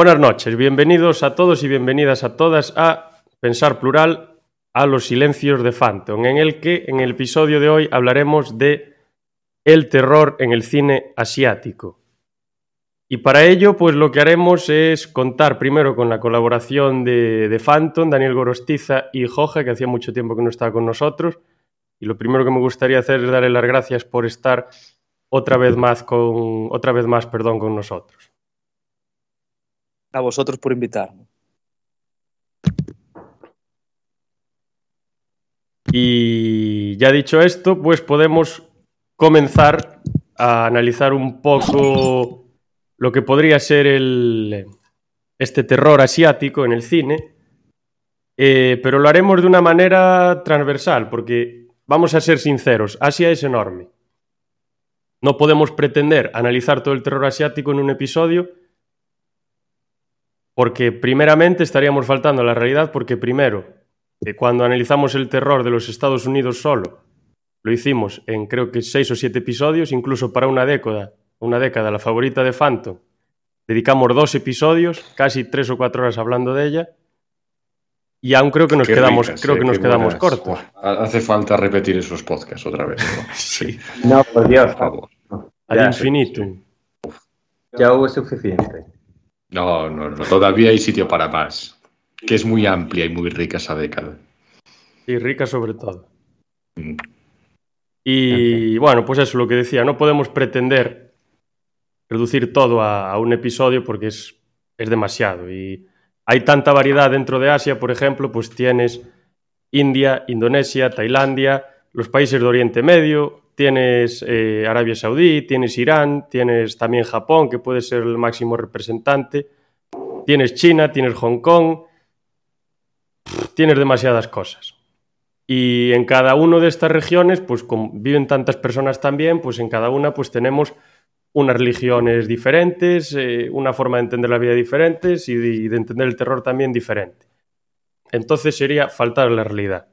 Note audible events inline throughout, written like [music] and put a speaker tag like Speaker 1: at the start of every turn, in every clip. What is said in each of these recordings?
Speaker 1: Buenas noches, bienvenidos a todos y bienvenidas a todas a Pensar Plural a los Silencios de Phantom, en el que en el episodio de hoy hablaremos de el terror en el cine asiático. Y para ello, pues lo que haremos es contar primero con la colaboración de, de Phantom, Daniel Gorostiza y Jorge, que hacía mucho tiempo que no estaba con nosotros. Y lo primero que me gustaría hacer es darle las gracias por estar otra vez más con, otra vez más, perdón, con nosotros
Speaker 2: a vosotros por invitarme.
Speaker 1: Y ya dicho esto, pues podemos comenzar a analizar un poco lo que podría ser el, este terror asiático en el cine, eh, pero lo haremos de una manera transversal, porque vamos a ser sinceros, Asia es enorme. No podemos pretender analizar todo el terror asiático en un episodio, porque primeramente estaríamos faltando a la realidad porque primero, eh, cuando analizamos el terror de los Estados Unidos solo, lo hicimos en creo que seis o siete episodios, incluso para una década, una década, la favorita de Phantom, dedicamos dos episodios, casi tres o cuatro horas hablando de ella, y aún creo que nos
Speaker 3: Qué
Speaker 1: quedamos,
Speaker 3: ricas,
Speaker 1: creo
Speaker 3: eh,
Speaker 1: que nos quedamos
Speaker 3: buenas.
Speaker 1: cortos.
Speaker 3: Buah, Hace falta repetir esos podcasts otra vez. ¿no? [laughs]
Speaker 1: Sí,
Speaker 4: No, por Dios,
Speaker 3: Por favor.
Speaker 1: ad
Speaker 4: Ya,
Speaker 1: infinitum.
Speaker 4: ya hubo suficiente.
Speaker 3: No, no, no. Todavía hay sitio para más. Que es muy amplia y muy rica esa década.
Speaker 1: Y rica sobre todo.
Speaker 3: Mm.
Speaker 1: Y bueno, pues eso, lo que decía, no podemos pretender reducir todo a, a un episodio porque es, es demasiado. Y hay tanta variedad dentro de Asia, por ejemplo, pues tienes India, Indonesia, Tailandia, los países de Oriente Medio, tienes eh, Arabia Saudí, tienes Irán, tienes también Japón, que puede ser el máximo representante, tienes China, tienes Hong Kong, tienes demasiadas cosas. Y en cada una de estas regiones, pues como viven tantas personas también, pues en cada una pues tenemos unas religiones diferentes, eh, una forma de entender la vida diferentes y de, y de entender el terror también diferente. Entonces sería faltar a la realidad.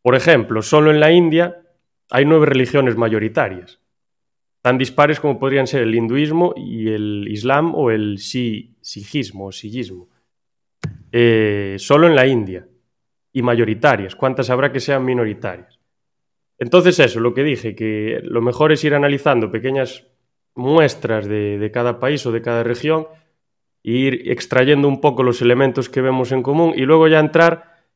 Speaker 1: Por ejemplo, solo en la India hay nueve religiones mayoritarias, tan dispares como podrían ser el hinduismo y el islam o el si- sijismo o sillismo. Eh, solo en la India y mayoritarias. ¿Cuántas habrá que sean minoritarias? Entonces eso, lo que dije, que lo mejor es ir analizando pequeñas muestras de, de cada país o de cada región e ir extrayendo un poco los elementos que vemos en común y luego ya entrar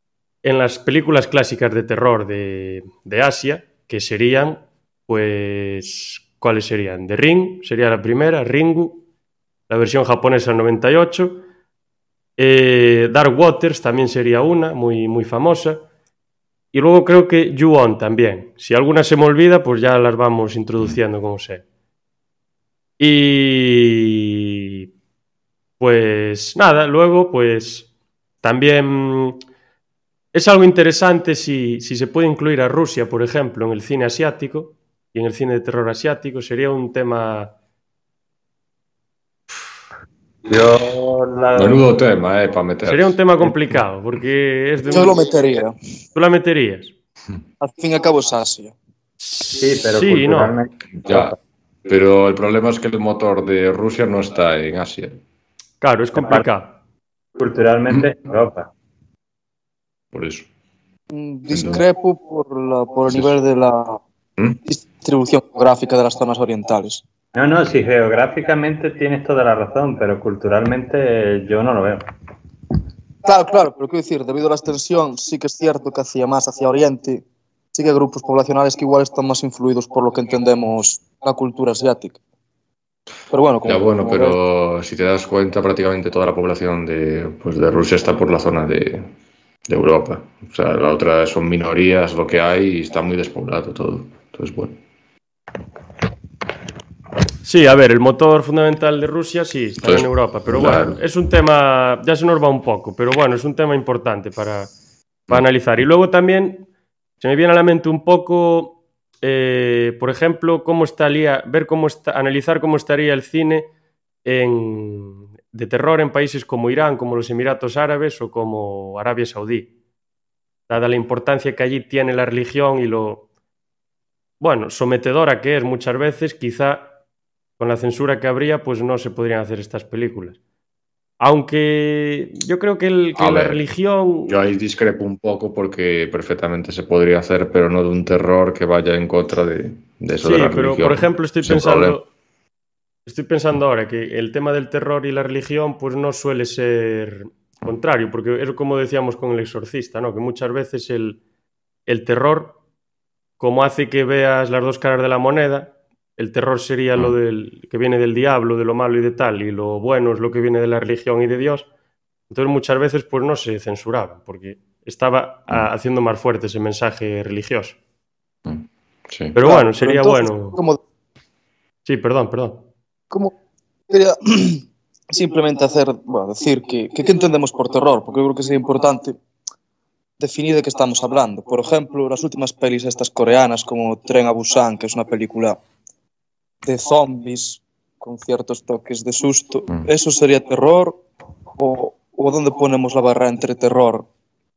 Speaker 1: en las películas clásicas de terror de, de Asia, que serían, pues, ¿cuáles serían? The Ring, sería la primera, Ringu, la versión japonesa del 98, eh, Dark Waters también sería una, muy, muy famosa. Y luego creo que Ju-On también. Si alguna se me olvida, pues ya las vamos introduciendo como sea. Y pues nada, luego pues también es algo interesante si, si se puede incluir a Rusia, por ejemplo, en el cine asiático y en el cine de terror asiático. Sería un tema...
Speaker 4: Yo la...
Speaker 3: Menudo tema, eh, para meter.
Speaker 1: Sería un tema complicado porque es de...
Speaker 2: Yo lo metería.
Speaker 1: ¿Tú la meterías?
Speaker 2: Al fin y al cabo es Asia.
Speaker 4: Sí, pero
Speaker 1: Sí, no.
Speaker 4: culturalmente...
Speaker 3: Ya. Pero el problema es que el motor de Rusia no está en Asia.
Speaker 1: Claro, es complicado.
Speaker 4: Culturalmente, Europa.
Speaker 3: Por eso.
Speaker 2: Mm, Discrepo por, la, por el
Speaker 3: Sí,
Speaker 2: nivel de la
Speaker 3: ¿Mm?
Speaker 2: distribución geográfica de las zonas orientales.
Speaker 4: No, no, sí, geográficamente tienes toda la razón, pero culturalmente yo no lo veo.
Speaker 2: Claro, claro, pero quiero decir, debido a la extensión, sí que es cierto que hacia más hacia Oriente, sí que hay grupos poblacionales que igual están más influidos por lo que entendemos la cultura asiática. Pero bueno, como,
Speaker 3: Ya bueno,
Speaker 2: como ves,
Speaker 3: pero si te das cuenta, prácticamente toda la población de, pues de Rusia está por la zona de, de Europa. O sea, la otra son minorías, lo que hay, y está muy despoblado todo. Entonces, bueno.
Speaker 1: Sí, a ver, el motor fundamental de Rusia sí está
Speaker 3: Entonces,
Speaker 1: en Europa, pero
Speaker 3: claro.
Speaker 1: bueno, es un tema, ya se nos va un poco, pero bueno, es un tema importante para, para analizar. Y luego también se me viene a la mente un poco, eh, por ejemplo, cómo estaría, ver cómo está, analizar cómo estaría el cine en- de terror en países como Irán, como los Emiratos Árabes o como Arabia Saudí, dada la importancia que allí tiene la religión y lo, bueno, sometedora que es muchas veces, quizá con la censura que habría, pues no se podrían hacer estas películas. Aunque yo creo que, el- que
Speaker 3: A
Speaker 1: la
Speaker 3: ver,
Speaker 1: religión...
Speaker 3: Yo ahí discrepo un poco porque perfectamente se podría hacer, pero no de un terror que vaya en contra de, de eso
Speaker 1: Sí,
Speaker 3: de la
Speaker 1: pero
Speaker 3: religión.
Speaker 1: por ejemplo estoy
Speaker 3: sin
Speaker 1: pensando...
Speaker 3: problema.
Speaker 1: Estoy pensando ahora que el tema del terror y la religión pues no suele ser contrario, porque es como decíamos con el exorcista, ¿no? Que muchas veces el, el terror, como hace que veas las dos caras de la moneda, el terror sería lo del, que viene del diablo, de lo malo y de tal, y lo bueno es lo que viene de la religión y de Dios. Entonces muchas veces pues no se censuraba, porque estaba a- haciendo más fuerte ese mensaje religioso.
Speaker 3: Sí.
Speaker 1: Pero
Speaker 2: claro,
Speaker 1: bueno, sería
Speaker 2: entonces,
Speaker 1: bueno...
Speaker 2: como-
Speaker 1: Sí, perdón, perdón.
Speaker 2: Como quería [clears throat] simplemente hacer, bueno, decir que, que qué entendemos por terror, porque yo creo que sería importante definir de qué estamos hablando. Por ejemplo, las últimas pelis estas coreanas como Tren a Busan, que es una película de zombies con ciertos toques de susto,
Speaker 3: Mm.
Speaker 2: ¿eso sería terror o, o dónde ponemos la barra entre terror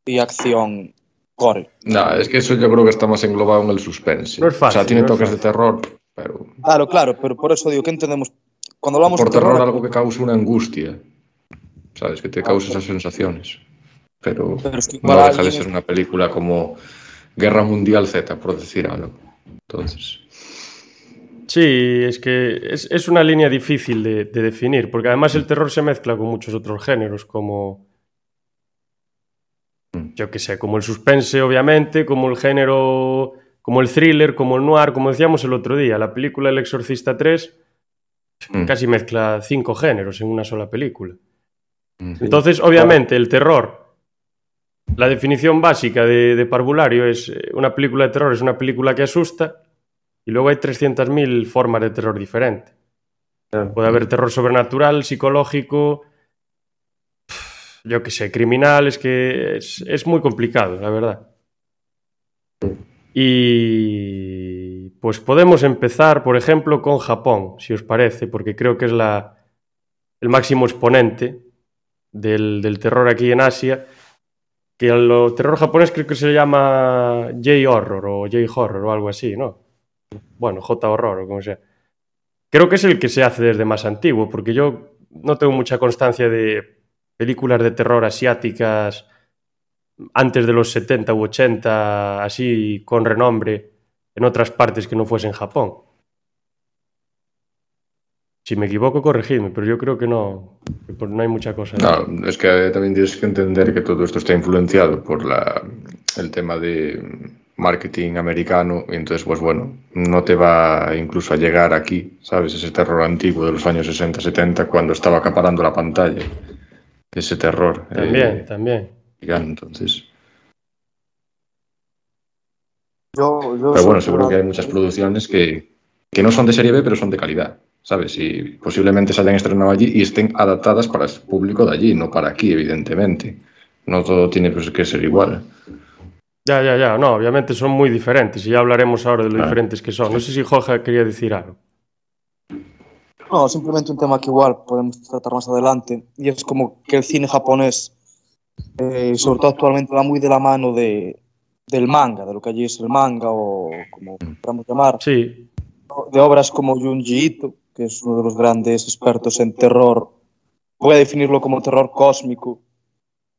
Speaker 2: y acción gore?
Speaker 3: No, es que eso yo creo que está más englobado en el suspense.
Speaker 1: No es fácil,
Speaker 3: o sea, tiene
Speaker 1: no es
Speaker 3: toques de
Speaker 1: fácil.
Speaker 3: terror, pero
Speaker 2: Claro, claro, pero por eso digo, ¿qué entendemos? Cuando hablamos
Speaker 3: por
Speaker 2: de
Speaker 3: terror
Speaker 2: terror,
Speaker 3: algo que causa una angustia. ¿Sabes? Que te causa esas sensaciones. Pero
Speaker 2: pero es que
Speaker 3: no deja de ser una película como Guerra Mundial Z, por decir algo. Entonces,
Speaker 1: Sí, es que es, es una línea difícil de, de definir, porque además el terror se mezcla con muchos otros géneros, como,
Speaker 3: Mm.
Speaker 1: yo qué sé, como el suspense, obviamente, como el género, como el thriller, como el noir, como decíamos el otro día, la película El Exorcista 3
Speaker 3: mm,
Speaker 1: casi mezcla cinco géneros en una sola película.
Speaker 3: mm.
Speaker 1: Entonces, obviamente, el terror, la definición básica de, de parvulario es eh, una película de terror, es una película que asusta, y luego hay 300.000 formas de terror diferentes.
Speaker 4: Claro.
Speaker 1: Puede haber terror sobrenatural, psicológico, yo qué sé, criminal, es que es, es muy complicado, la verdad. Y pues podemos empezar, por ejemplo, con Japón, si os parece, porque creo que es la, el máximo exponente del, del terror aquí en Asia, que el terror japonés creo que se llama J-horror o J-horror o algo así, ¿no? Bueno, J-horror o como sea. Creo que es el que se hace desde más antiguo, porque yo no tengo mucha constancia de películas de terror asiáticas antes de los 70 u 80, así con renombre, en otras partes que no fuesen Japón. Si me equivoco, corregidme, pero yo creo que no, que no hay mucha cosa.
Speaker 3: No, es que también tienes que entender que todo esto está influenciado por la, el tema de marketing americano y entonces pues bueno, no te va incluso a llegar aquí, ¿sabes? Ese terror antiguo de los años 60, 70 cuando estaba acaparando la pantalla. Ese terror.
Speaker 1: También,
Speaker 3: eh,
Speaker 1: también.
Speaker 3: gigante, entonces.
Speaker 2: Yo, yo
Speaker 3: Pero bueno, seguro que hay muchas producciones que, que no son de serie B, pero son de calidad, ¿sabes? Y posiblemente se hayan estrenado allí y estén adaptadas para el público de allí, no para aquí, evidentemente. No todo tiene pues, que ser igual.
Speaker 1: Ya, ya, ya. No, obviamente son muy diferentes y ya hablaremos ahora de lo diferentes que son. No sé si Jorge quería decir algo.
Speaker 2: No, simplemente un tema que igual podemos tratar más adelante, y es como que el cine japonés, eh, sobre todo actualmente, va muy de la mano de, del manga, de lo que allí es el manga, o como queramos llamar,
Speaker 1: Sí,
Speaker 2: de obras como Junji Ito, que es uno de los grandes expertos en terror, voy a definirlo como terror cósmico,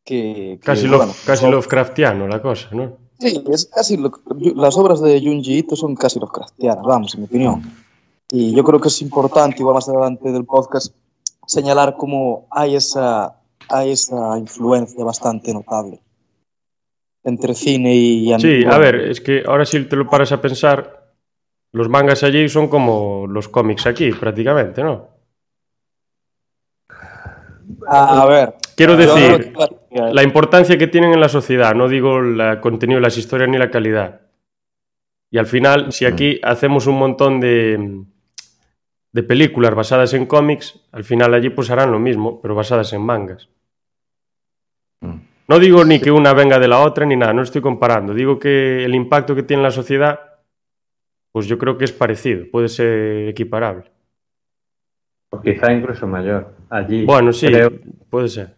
Speaker 2: que, que,
Speaker 1: casi,
Speaker 2: bueno,
Speaker 1: Love- casi
Speaker 2: son-
Speaker 1: Lovecraftiano la cosa, ¿no?
Speaker 2: Sí, es casi lo- las obras de Junji Ito son casi Lovecraftianas, vamos, en mi opinión. Y yo creo que es importante, igual más adelante del podcast, señalar cómo hay esa, hay esa influencia bastante notable entre cine y
Speaker 1: Sí,
Speaker 2: bueno,
Speaker 1: a ver, es que ahora si te lo paras a pensar, los mangas allí son como los cómics aquí, prácticamente, ¿no?
Speaker 2: A ver.
Speaker 1: Quiero decir,
Speaker 2: que-
Speaker 1: la importancia que tienen en la sociedad, no digo el contenido las historias ni la calidad. Y al final, si aquí hacemos un montón de, de películas basadas en cómics, al final allí pues harán lo mismo, pero basadas en mangas.
Speaker 3: Mm.
Speaker 1: No digo ni que una venga de la otra ni nada, no estoy comparando. Digo que el impacto que tiene en la sociedad, pues yo creo que es parecido, puede ser equiparable.
Speaker 4: O quizá incluso mayor. Allí.
Speaker 1: Bueno, sí,
Speaker 4: creo
Speaker 1: puede ser.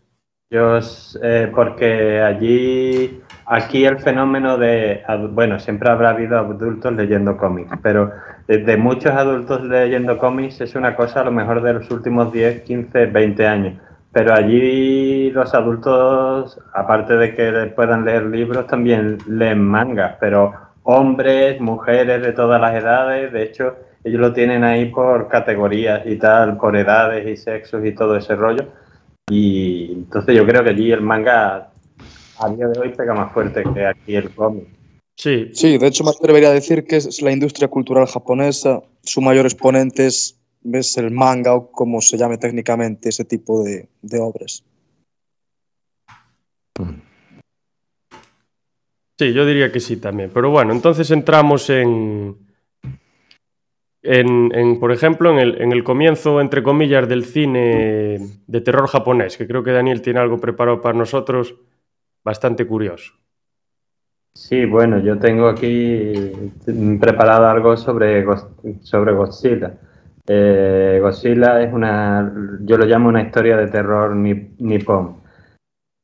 Speaker 4: yo, eh, porque allí, aquí el fenómeno de, bueno, siempre habrá habido adultos leyendo cómics, pero de muchos adultos leyendo cómics es una cosa a lo mejor de los últimos 10, 15, 20 años. Pero allí los adultos, aparte de que puedan leer libros, también leen mangas, pero hombres, mujeres de todas las edades, de hecho, ellos lo tienen ahí por categorías y tal, por edades y sexos y todo ese rollo. Y entonces yo creo que allí el manga a día de hoy pega más fuerte que aquí el cómic.
Speaker 1: Sí,
Speaker 2: Sí, de hecho me atrevería a decir que es la industria cultural japonesa, su mayor exponente es, es el manga o como se llame técnicamente ese tipo de, de obras.
Speaker 1: Sí, yo diría que sí también. Pero bueno, entonces entramos en, en, en, por ejemplo, en el, en el comienzo, entre comillas, del cine de terror japonés, que creo que Daniel tiene algo preparado para nosotros bastante curioso.
Speaker 4: Sí, bueno, yo tengo aquí preparado algo sobre, sobre Godzilla. Eh, Godzilla es una, yo lo llamo una historia de terror ni- nipón.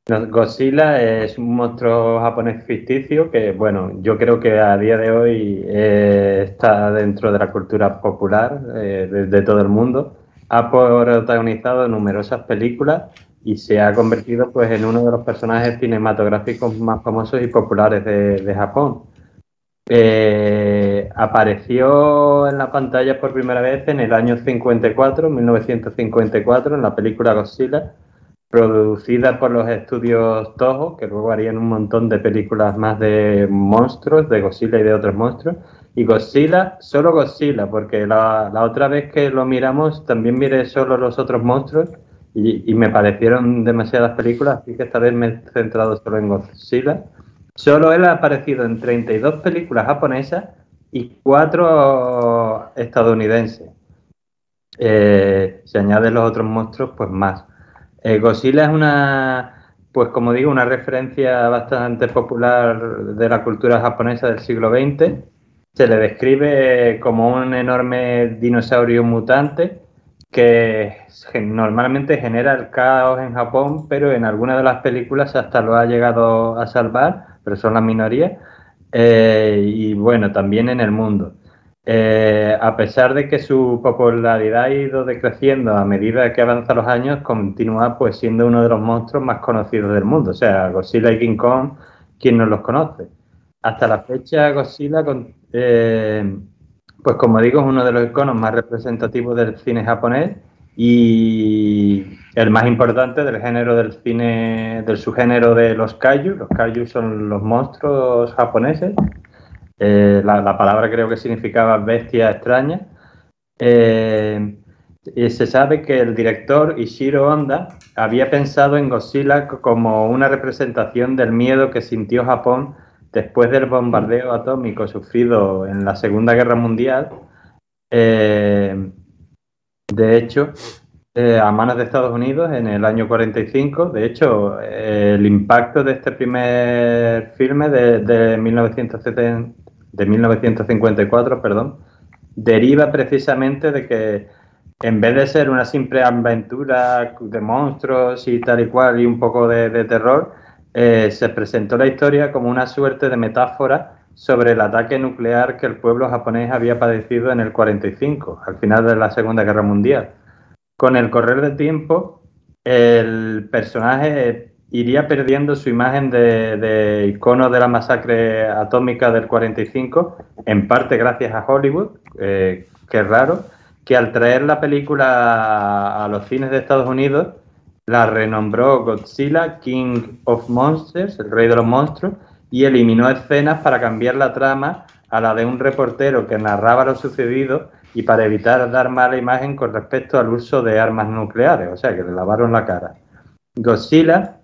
Speaker 4: Godzilla es un monstruo japonés ficticio que, bueno, yo creo que a día de hoy eh, está dentro de la cultura popular eh, de, todo el mundo. Ha protagonizado numerosas películas y se ha convertido pues, en uno de los personajes cinematográficos más famosos y populares de Japón. Eh, apareció en la pantalla por primera vez en el año 54, 1954, en la película Godzilla, producida por los estudios Toho, que luego harían un montón de películas más de monstruos, de Godzilla y de otros monstruos. Y Godzilla, solo Godzilla, porque la, otra vez que lo miramos también miré solo los otros monstruos y me parecieron demasiadas películas, así que esta vez me he centrado solo en Godzilla. Solo él ha aparecido en 32 películas japonesas y 4 estadounidenses. Eh, si añaden los otros monstruos, pues más. Eh, Godzilla es una, pues como digo, una referencia bastante popular de la cultura japonesa del siglo XX. Se le describe como un enorme dinosaurio mutante que normalmente genera el caos en Japón, pero en algunas de las películas hasta lo ha llegado a salvar, pero son la minoría. Eh, y bueno, también en el mundo. Eh, a pesar de que su popularidad ha ido decreciendo a medida que avanzan los años, continúa pues siendo uno de los monstruos más conocidos del mundo. O sea, Godzilla y King Kong, ¿quién no los conoce? Hasta la fecha, Godzilla, con- eh, pues como digo, es uno de los iconos más representativos del cine japonés y el más importante del género del cine, del subgénero de los kaiju. Los kaiju son los monstruos japoneses. Eh, la, la palabra creo que significaba bestia extraña. Eh, y se sabe que el director Ishiro Honda había pensado en Godzilla como una representación del miedo que sintió Japón después del bombardeo atómico sufrido en la Segunda Guerra Mundial. Eh, de hecho, eh, a manos de Estados Unidos en el año 45. De hecho, el impacto de este primer filme de, de 1970 de 1954, perdón, deriva precisamente de que en vez de ser una simple aventura de monstruos y tal y cual y un poco de, de terror, eh, se presentó la historia como una suerte de metáfora sobre el ataque nuclear que el pueblo japonés había padecido en el 45, al final de la Segunda Guerra Mundial. Con el correr del tiempo, el personaje iría perdiendo su imagen de, icono de la masacre atómica del 45, en parte gracias a Hollywood, eh, que raro, que al traer la película a los cines de Estados Unidos, la renombró Godzilla King of Monsters, el rey de los monstruos, y eliminó escenas para cambiar la trama a la de un reportero que narraba lo sucedido y para evitar dar mala imagen con respecto al uso de armas nucleares, o sea, que le lavaron la cara. Godzilla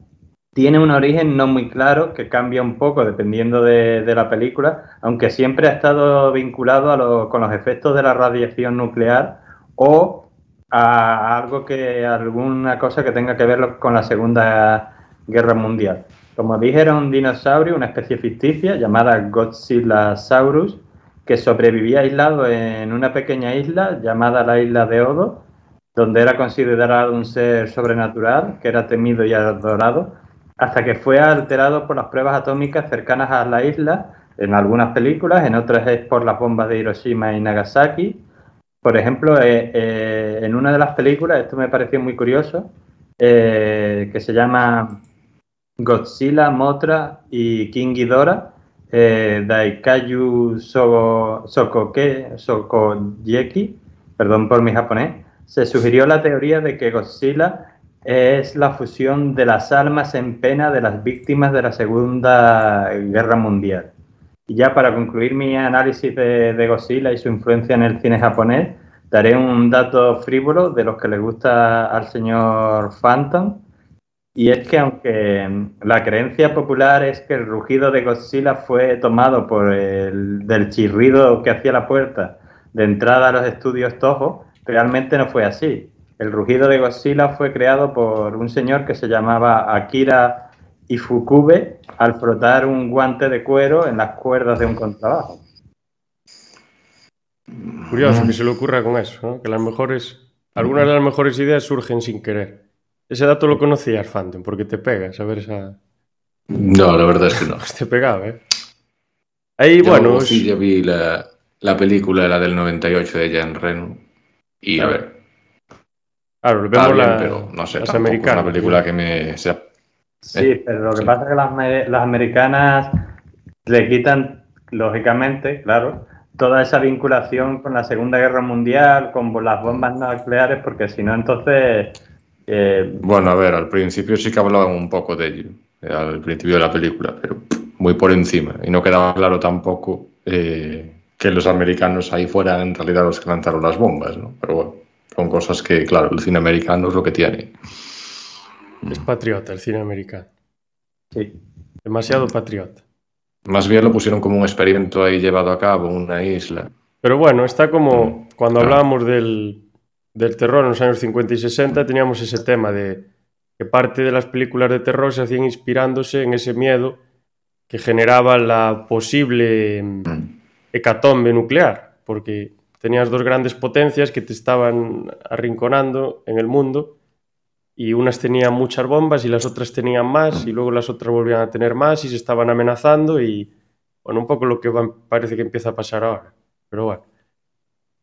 Speaker 4: tiene un origen no muy claro que cambia un poco dependiendo de, la película, aunque siempre ha estado vinculado con los efectos de la radiación nuclear o a algo que alguna cosa que tenga que ver con la Segunda Guerra Mundial. Como dije, era un dinosaurio, una especie ficticia llamada Godzilla Saurus, que sobrevivía aislado en una pequeña isla llamada la isla de Odo, donde era considerado un ser sobrenatural, que era temido y adorado, hasta que fue alterado por las pruebas atómicas cercanas a la isla, en algunas películas, en otras es por las bombas de Hiroshima y Nagasaki. Por ejemplo, eh, eh, en una de las películas, esto me pareció muy curioso, eh, que se llama Godzilla, Motra y King Ghidorah, Daikaiju Sokoke, Sokoyeki, perdón por mi japonés, se sugirió la teoría de que Godzilla es la fusión de las almas en pena de las víctimas de la Segunda Guerra Mundial. Y ya para concluir mi análisis de, Godzilla y su influencia en el cine japonés, daré un dato frívolo de los que le gusta al señor Phantom. Y es que aunque la creencia popular es que el rugido de Godzilla fue tomado por el del chirrido que hacía la puerta de entrada a los estudios Toho, realmente no fue así. El rugido de Godzilla fue creado por un señor que se llamaba Akira Ifukube al frotar un guante de cuero en las cuerdas de un contrabajo.
Speaker 1: Curioso que se le ocurra con eso, ¿no? que las mejores, algunas de las mejores ideas surgen sin querer. Ese dato lo conocías, Phantom, porque te pega saber esa...
Speaker 3: No, la verdad es que no. [laughs]
Speaker 1: Pues te pegaba, ¿eh? Ahí, bueno...
Speaker 3: Sí, yo vi la, la película, la del 98 de Jan Reno. Y a ver,
Speaker 1: Claro, vemos la,
Speaker 3: pero no sé, las americanas. una película que me sea.
Speaker 4: Sí, ¿eh? pero lo que pasa es que las, las americanas le quitan, lógicamente, claro, toda esa vinculación con la Segunda Guerra Mundial, con las bombas nucleares, porque si no, entonces.
Speaker 3: Eh, bueno, a ver, al principio sí que hablaban un poco de ello, eh, al principio de la película, pero muy por encima. Y no quedaba claro tampoco que los americanos ahí fueran en realidad los que lanzaron las bombas, ¿no? Pero bueno. Son cosas que, claro, el cine americano es lo que tiene.
Speaker 1: Es patriota el cine americano.
Speaker 4: Sí.
Speaker 1: Demasiado patriota.
Speaker 3: Más bien lo pusieron como un experimento ahí llevado a cabo en una isla.
Speaker 1: Pero bueno, está como cuando hablábamos del, del terror en los años 50 y 60, teníamos ese tema de que parte de las películas de terror se hacían inspirándose en ese miedo que generaba la posible mm. hecatombe nuclear, porque tenías dos grandes potencias que te estaban arrinconando en el mundo y unas tenían muchas bombas y las otras tenían más y luego las otras volvían a tener más y se estaban amenazando y bueno, un poco lo que parece que empieza a pasar ahora, pero bueno.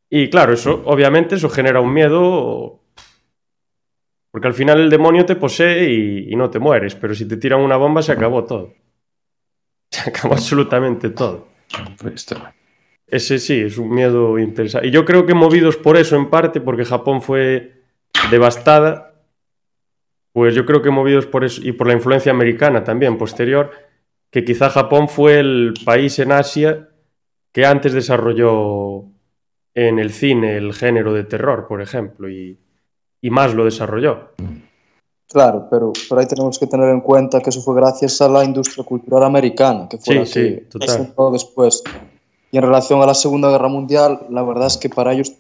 Speaker 1: Y claro, eso obviamente eso genera un miedo porque al final el demonio te posee y, y no te mueres, pero si te tiran una bomba se acabó todo. Se acabó absolutamente todo. Ese sí, es un miedo interesante. Y yo creo que movidos por eso en parte, porque Japón fue devastada, pues yo creo que movidos por eso y por la influencia americana también posterior, que quizá Japón fue el país en Asia que antes desarrolló en el cine el género de terror, por ejemplo, y, más lo desarrolló.
Speaker 2: Claro, pero por ahí tenemos que tener en cuenta que eso fue gracias a la industria cultural americana, que fue
Speaker 1: sí, sí, total.
Speaker 2: después. Y en relación a la Segunda Guerra Mundial, la verdad es que para ellos,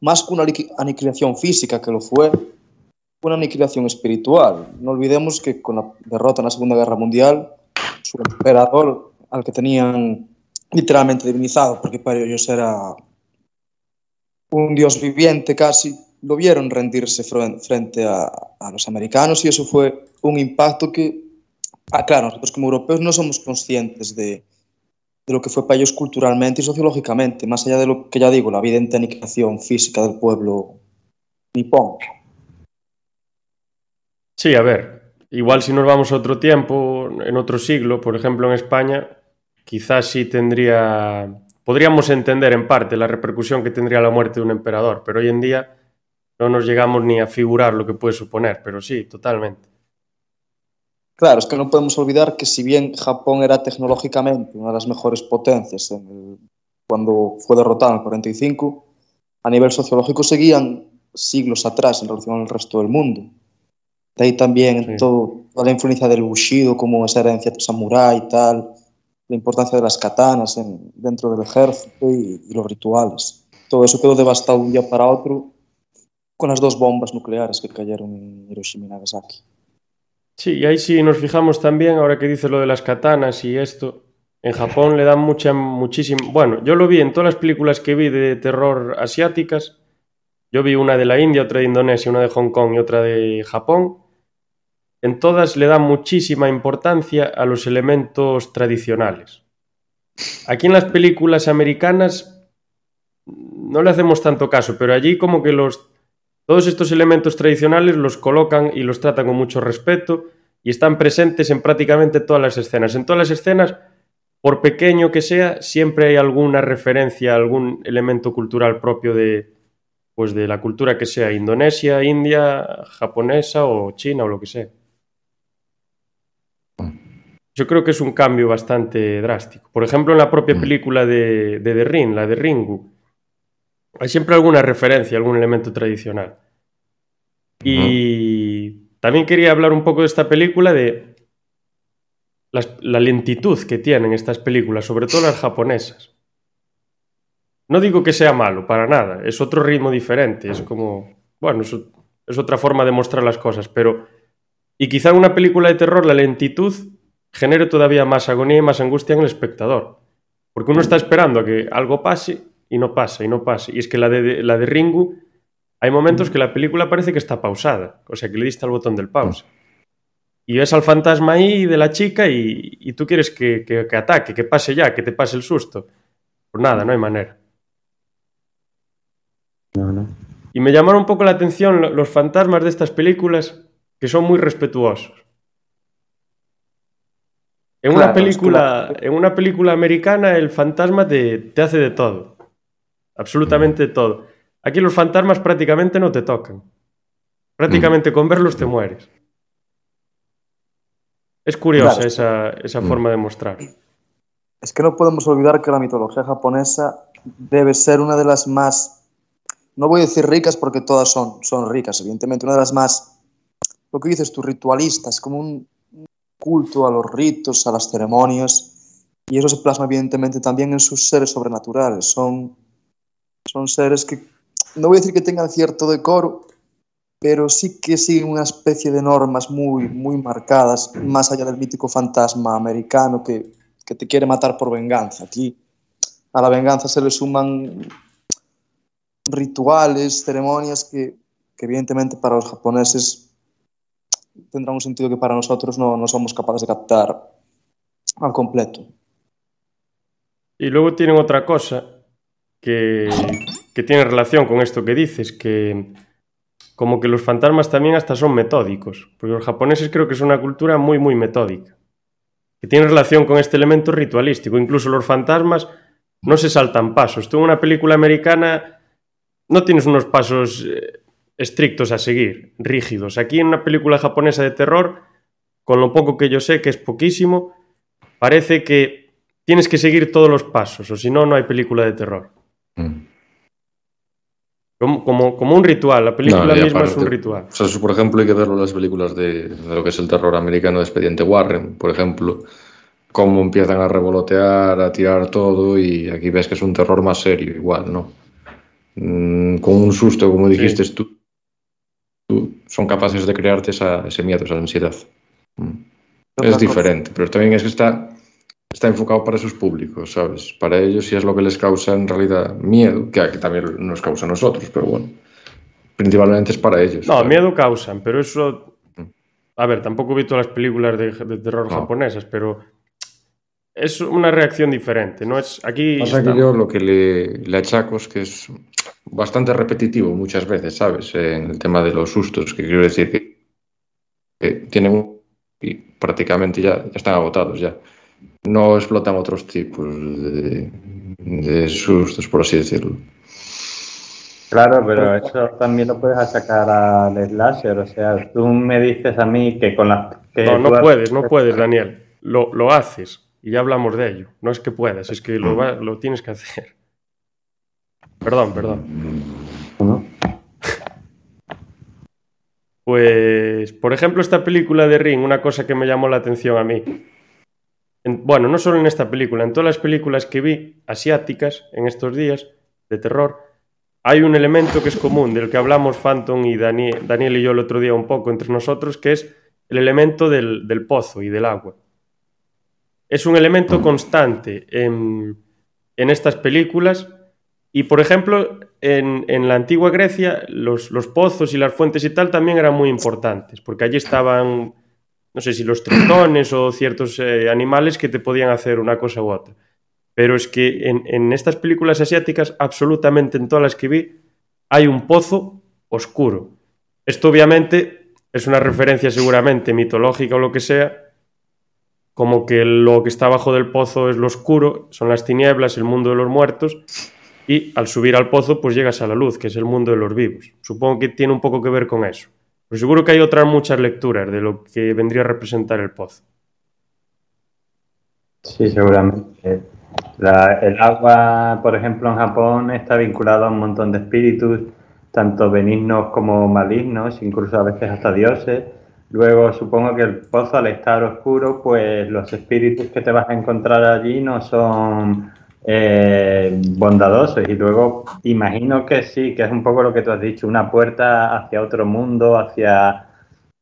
Speaker 2: más que una aniquilación física que lo fue, fue una aniquilación espiritual. No olvidemos que con la derrota en la Segunda Guerra Mundial, su emperador, al que tenían literalmente divinizado, porque para ellos era un dios viviente casi, lo vieron rendirse frente a, los americanos y eso fue un impacto que, ah, claro, nosotros como europeos no somos conscientes de, de lo que fue para ellos culturalmente y sociológicamente, más allá de lo que ya digo, la evidente aniquilación física del pueblo nipón.
Speaker 1: Sí, a ver, igual si nos vamos a otro tiempo, en otro siglo, por ejemplo en España, quizás sí tendría, podríamos entender en parte la repercusión que tendría la muerte de un emperador, pero hoy en día no nos llegamos ni a figurar lo que puede suponer, pero sí, totalmente.
Speaker 2: Claro, es que no podemos olvidar que si bien Japón era tecnológicamente una de las mejores potencias en el cuando fue derrotado en el 45, a nivel sociológico seguían siglos atrás en relación al resto del mundo. De ahí también sí. todo, toda la influencia del Bushido como esa herencia samurái y tal, la importancia de las katanas en, dentro del ejército y, y, los rituales. Todo eso quedó devastado de un día para otro con las dos bombas nucleares que cayeron en Hiroshima y Nagasaki.
Speaker 1: Sí, y ahí sí nos fijamos también, ahora que dices lo de las katanas y esto, en Japón le dan mucha, muchísimo... Bueno, yo lo vi en todas las películas que vi de terror asiáticas. Yo vi una de la India, otra de Indonesia, una de Hong Kong y otra de Japón. En todas le dan muchísima importancia a los elementos tradicionales. Aquí en las películas americanas no le hacemos tanto caso, pero allí como que los todos estos elementos tradicionales los colocan y los tratan con mucho respeto y están presentes en prácticamente todas las escenas. En todas las escenas por pequeño que sea, siempre hay alguna referencia, algún elemento cultural propio de, pues de la cultura que sea, Indonesia, India, japonesa o China o lo que sea. Yo creo que es un cambio bastante drástico. Por ejemplo, en la propia mm. película de, de The Ring, la de Ringu, hay siempre alguna referencia, algún elemento tradicional. Y también quería hablar un poco de esta película, de las, la lentitud que tienen estas películas, sobre todo las japonesas. No digo que sea malo, para nada, es otro ritmo diferente, es como, bueno, es, es otra forma de mostrar las cosas, pero... Y quizá en una película de terror la lentitud genere todavía más agonía y más angustia en el espectador. Porque uno está esperando a que algo pase y no pasa, y no pasa. Y es que la de, la de Ringu, hay momentos que la película parece que está pausada, o sea, que le diste al botón del pausa y ves al fantasma ahí de la chica y, y tú quieres que, que, que, ataque, que pase ya, que te pase el susto. Pues nada, no hay manera.
Speaker 4: No, no.
Speaker 1: Y me llamaron un poco la atención los fantasmas de estas películas, que son muy respetuosos. En, claro, una, película, es que... en una película americana el fantasma te, te hace de todo. Absolutamente mm. todo. Aquí los fantasmas prácticamente no te tocan. Prácticamente mm. con verlos te mueres. Es curiosa claro, esa, esa mm. forma de mostrar.
Speaker 2: Es que no podemos olvidar que la mitología japonesa debe ser una de las más, no voy a decir ricas porque todas son, son ricas, evidentemente, una de las más, lo que dices tú, ritualistas, como un culto a los ritos, a las ceremonias, y eso se plasma evidentemente también en sus seres sobrenaturales. Son, son seres que, no voy a decir que tengan cierto decoro, pero sí que siguen una especie de normas muy, muy marcadas, más allá del mítico fantasma americano que, que te quiere matar por venganza. Aquí a la venganza se le suman rituales, ceremonias que, que evidentemente para los japoneses tendrán un sentido que para nosotros no, no somos capaces de captar al completo.
Speaker 1: Y luego tienen otra cosa que, que tiene relación con esto que dices, que como que los fantasmas también hasta son metódicos, porque los japoneses creo que es una cultura muy, muy metódica, que tiene relación con este elemento ritualístico. Incluso los fantasmas no se saltan pasos. Tú en una película americana no tienes unos pasos eh, estrictos a seguir, rígidos. Aquí en una película japonesa de terror, con lo poco que yo sé, que es poquísimo, parece que tienes que seguir todos los pasos, o si no, no hay película de terror. Mm. Como, como, como, un ritual, la película no, misma es un ritual.
Speaker 3: O sea, eso, por ejemplo, hay que verlo en las películas de, de, lo que es el terror americano de Expediente Warren, por ejemplo, cómo empiezan a revolotear, a tirar todo, y aquí ves que es un terror más serio, igual, ¿no? Mm, con un susto, como dijiste sí. tú, tú, son capaces de crearte esa, ese miedo, esa ansiedad. Mm. Es diferente, pero también es que está está enfocado para esos públicos, ¿sabes? Para ellos si es lo que les causa en realidad miedo, que, que también nos causa a nosotros, pero bueno, principalmente es para ellos.
Speaker 1: No, ¿sabes? miedo causan, pero eso... Mm. A ver, tampoco he visto las películas de, de terror no. japonesas, pero es una reacción diferente, ¿no? Es, aquí
Speaker 3: Pasa que yo lo que le, le achaco es que es bastante repetitivo muchas veces, ¿sabes? En el tema de los sustos, que quiero decir que, que tienen y prácticamente ya, ya están agotados ya no explotan otros tipos de, de sustos, por así decirlo.
Speaker 4: Claro, pero eso también lo puedes achacar al slasher. O sea, tú me dices a mí que con las. Que
Speaker 1: no, no puedes, no puedes, Daniel. Lo, lo, haces y ya hablamos de ello. No es que puedas, es que lo, va, lo tienes que hacer. Perdón, perdón. Pues, por ejemplo, esta película de Ring, una cosa que me llamó la atención a mí. bueno, no solo en esta película, en todas las películas que vi asiáticas en estos días de terror, hay un elemento que es común, del que hablamos Phantom y Daniel, y yo el otro día un poco entre nosotros, que es el elemento del, pozo y del agua. Es un elemento constante en estas películas y, por ejemplo, en, la antigua Grecia los, pozos y las fuentes y tal también eran muy importantes, porque allí estaban, no sé si los tritones o ciertos eh, animales que te podían hacer una cosa u otra. Pero es que en, estas películas asiáticas, absolutamente en todas las que vi, hay un pozo oscuro. Esto obviamente es una referencia seguramente mitológica o lo que sea, como que lo que está abajo del pozo es lo oscuro, son las tinieblas, el mundo de los muertos, y al subir al pozo pues llegas a la luz, que es el mundo de los vivos. Supongo que tiene un poco que ver con eso. Pero seguro que hay otras muchas lecturas de lo que vendría a representar el pozo.
Speaker 4: Sí, seguramente. el agua, por ejemplo, en Japón está vinculada a un montón de espíritus, tanto benignos como malignos, incluso a veces hasta dioses. Luego supongo que el pozo al estar oscuro, pues los espíritus que te vas a encontrar allí no son eh, bondadosos. Y luego imagino que sí, que es un poco lo que tú has dicho, una puerta hacia otro mundo, hacia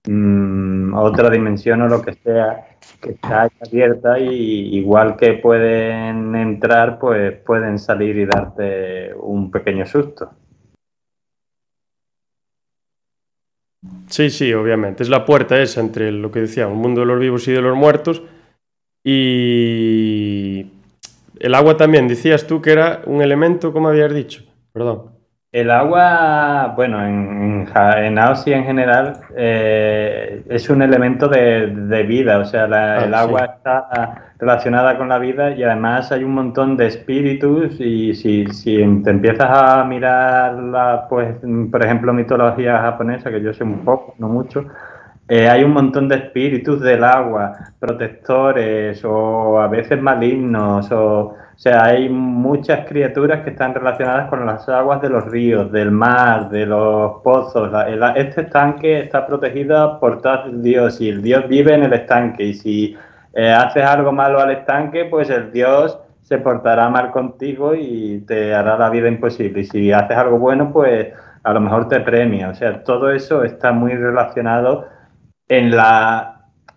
Speaker 4: mm, otra dimensión o lo que sea, que está abierta y igual que pueden entrar, pues pueden salir y darte un pequeño susto.
Speaker 1: Sí, sí, obviamente. Es la puerta esa entre lo que decía, un mundo de los vivos y de los muertos. Y el agua también, decías tú que era un elemento, como habías dicho, perdón.
Speaker 4: El agua, bueno, en, en, Asia en general eh, es un elemento de, vida, o sea, ah, el agua está relacionada con la vida y además hay un montón de espíritus y si, si te empiezas a mirar, la, pues, por ejemplo, mitología japonesa, que yo sé un poco, no mucho, eh, hay un montón de espíritus del agua, protectores o a veces malignos, o, sea, hay muchas criaturas que están relacionadas con las aguas de los ríos, del mar, de los pozos. este estanque está protegido por tal Dios y el Dios vive en el estanque y si eh, haces algo malo al estanque, pues el Dios se portará mal contigo y te hará la vida imposible. Y si haces algo bueno, pues a lo mejor te premia. O sea, todo eso está muy relacionado en la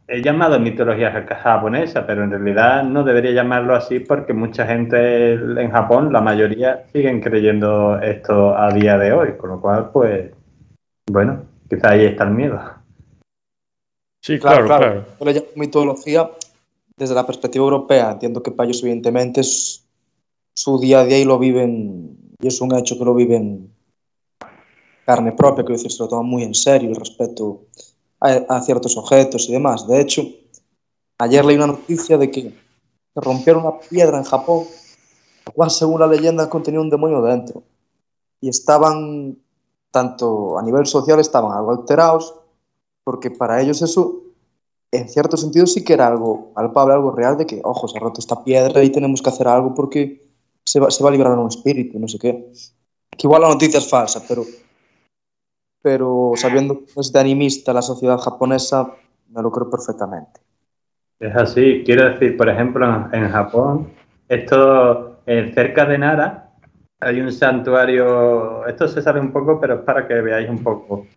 Speaker 4: he llamado mitología japonesa, pero en realidad no debería llamarlo así porque mucha gente en Japón, la mayoría, siguen creyendo esto a día de hoy, con lo cual, pues, bueno, quizá ahí está el miedo.
Speaker 1: Sí, claro, claro.
Speaker 2: Yo llamo mitología desde la perspectiva europea. Entiendo que para ellos, evidentemente, es su día a día y lo viven, y es un hecho que lo viven carne propia, que decir, se lo toman muy en serio el respeto a, ciertos objetos y demás. De hecho, ayer leí una noticia de que rompieron una piedra en Japón, la cual, según la leyenda, contenía un demonio dentro. Y estaban, tanto a nivel social, estaban algo alterados, porque para ellos eso, en cierto sentido, sí que era algo palpable, algo real, de que, ojo, se ha roto esta piedra y tenemos que hacer algo porque se va, se va a liberar un espíritu, no sé qué. Que igual la noticia es falsa, pero pero sabiendo que es de animista la sociedad japonesa, me lo creo perfectamente.
Speaker 4: Es así, quiero decir, por ejemplo, en Japón, esto eh, cerca de Nara hay un santuario, esto se sabe un poco, pero es para que veáis un poco.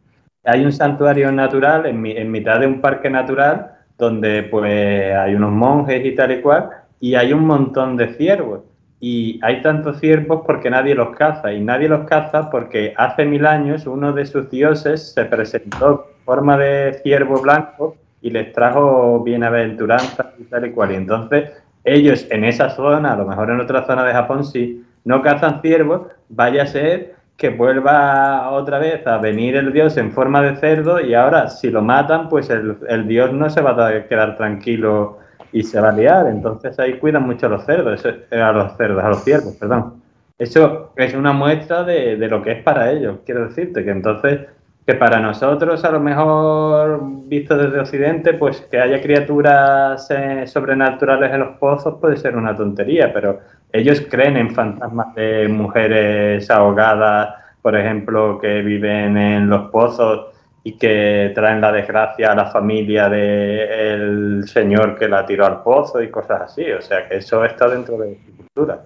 Speaker 4: Hay un santuario natural en, en mitad de un parque natural donde pues hay unos monjes y tal y cual, y hay un montón de ciervos y hay tantos ciervos porque nadie los caza y nadie los caza porque hace mil años uno de sus dioses se presentó en forma de ciervo blanco y les trajo bienaventuranza y tal y cual. Y entonces ellos en esa zona, a lo mejor en otra zona de Japón sí, no cazan ciervos, vaya a ser que vuelva otra vez a venir el dios en forma de cerdo y ahora si lo matan, pues el, el dios no se va a quedar tranquilo y se va a liar. Entonces ahí cuidan mucho a los cerdos, eh, a los cerdos, a los ciervos, perdón. Eso es una muestra de, de, lo que es para ellos, quiero decirte, que entonces, que para nosotros a lo mejor, visto desde Occidente, pues que haya criaturas eh, sobrenaturales en los pozos puede ser una tontería, pero ellos creen en fantasmas de mujeres ahogadas, por ejemplo, que viven en los pozos y que traen la desgracia a la familia del señor que la tiró al pozo y cosas así. O sea que eso está dentro de su cultura.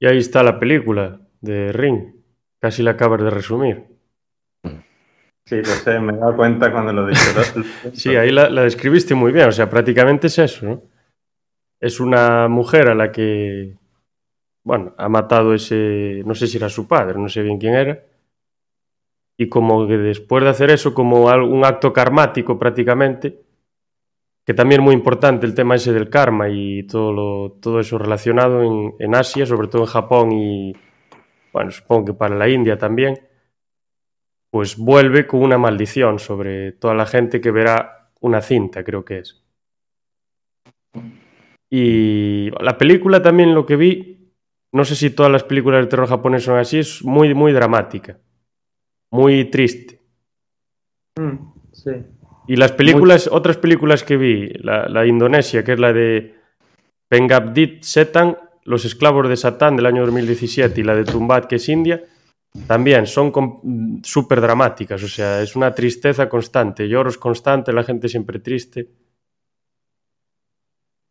Speaker 1: Y ahí está la película de Ring. Casi la acabas de resumir.
Speaker 4: Sí, lo sé, me he dado cuenta cuando lo dije. [laughs]
Speaker 1: sí, ahí la, la, describiste muy bien. O sea, prácticamente es eso, ¿no? Es una mujer a la que, bueno, ha matado ese, no sé si era su padre, no sé bien quién era, y como que después de hacer eso, como un acto karmático prácticamente, que también es muy importante el tema ese del karma y todo, lo, todo eso relacionado en, Asia, sobre todo en Japón y, bueno, supongo que para la India también, pues vuelve con una maldición sobre toda la gente que verá una cinta, creo que es. Y la película también lo que vi, no sé si todas las películas de terror japonés son así, es muy, muy dramática muy triste.
Speaker 4: Mm, sí.
Speaker 1: Y las películas, muy... otras películas que vi, la, la, Indonesia, que es la de Pengabdit Setan, Los esclavos de Satán del año 2017, y la de Tumbat, que es India, también son súper dramáticas, o sea, es una tristeza constante, lloros constantes, la gente siempre triste.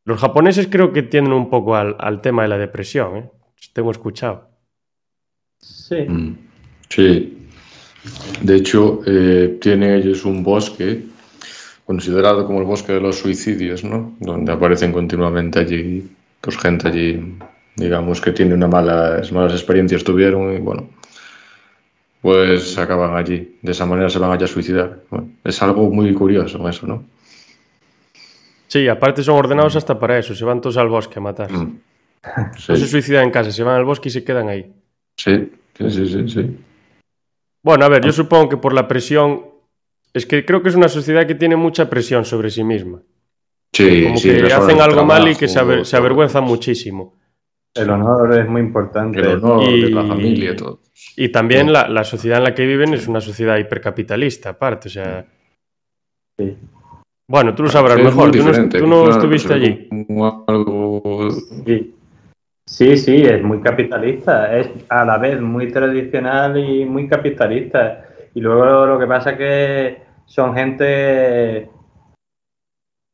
Speaker 1: Los japoneses creo que tienden un poco al, al tema de la depresión, ¿eh? tengo escuchado.
Speaker 4: Sí.
Speaker 3: Mm, sí, de hecho, eh, tienen ellos un bosque considerado como el bosque de los suicidios, ¿no? Donde aparecen continuamente allí, pues gente allí, digamos, que tiene una malas, malas experiencias tuvieron y bueno, pues acaban allí. De esa manera se van allá a suicidar. Bueno, es algo muy curioso eso, ¿no?
Speaker 1: Sí, aparte son ordenados hasta para eso, se van todos al bosque a matar. Mm. Sí. No se suicidan en casa, se van al bosque y se quedan ahí.
Speaker 3: Sí, sí, sí, sí. sí.
Speaker 1: Bueno, a ver, yo supongo que por la presión. Es que creo que es una sociedad que tiene mucha presión sobre sí misma.
Speaker 3: Sí,
Speaker 1: Como
Speaker 3: sí,
Speaker 1: que hacen algo mal y que se, aver, se avergüenzan muchísimo.
Speaker 4: El honor es muy importante.
Speaker 3: El honor y, de la familia y todo.
Speaker 1: Y también sí. la, la, sociedad en la que viven es una sociedad hipercapitalista, aparte, o sea.
Speaker 4: Sí.
Speaker 1: Bueno, tú lo sabrás
Speaker 3: es
Speaker 1: mejor. Tú no,
Speaker 3: diferente,
Speaker 1: tú no
Speaker 3: claro,
Speaker 1: estuviste allí.
Speaker 3: algo
Speaker 4: Sí. Sí, sí, es muy capitalista, es a la vez muy tradicional y muy capitalista. Y luego lo que pasa es que son gente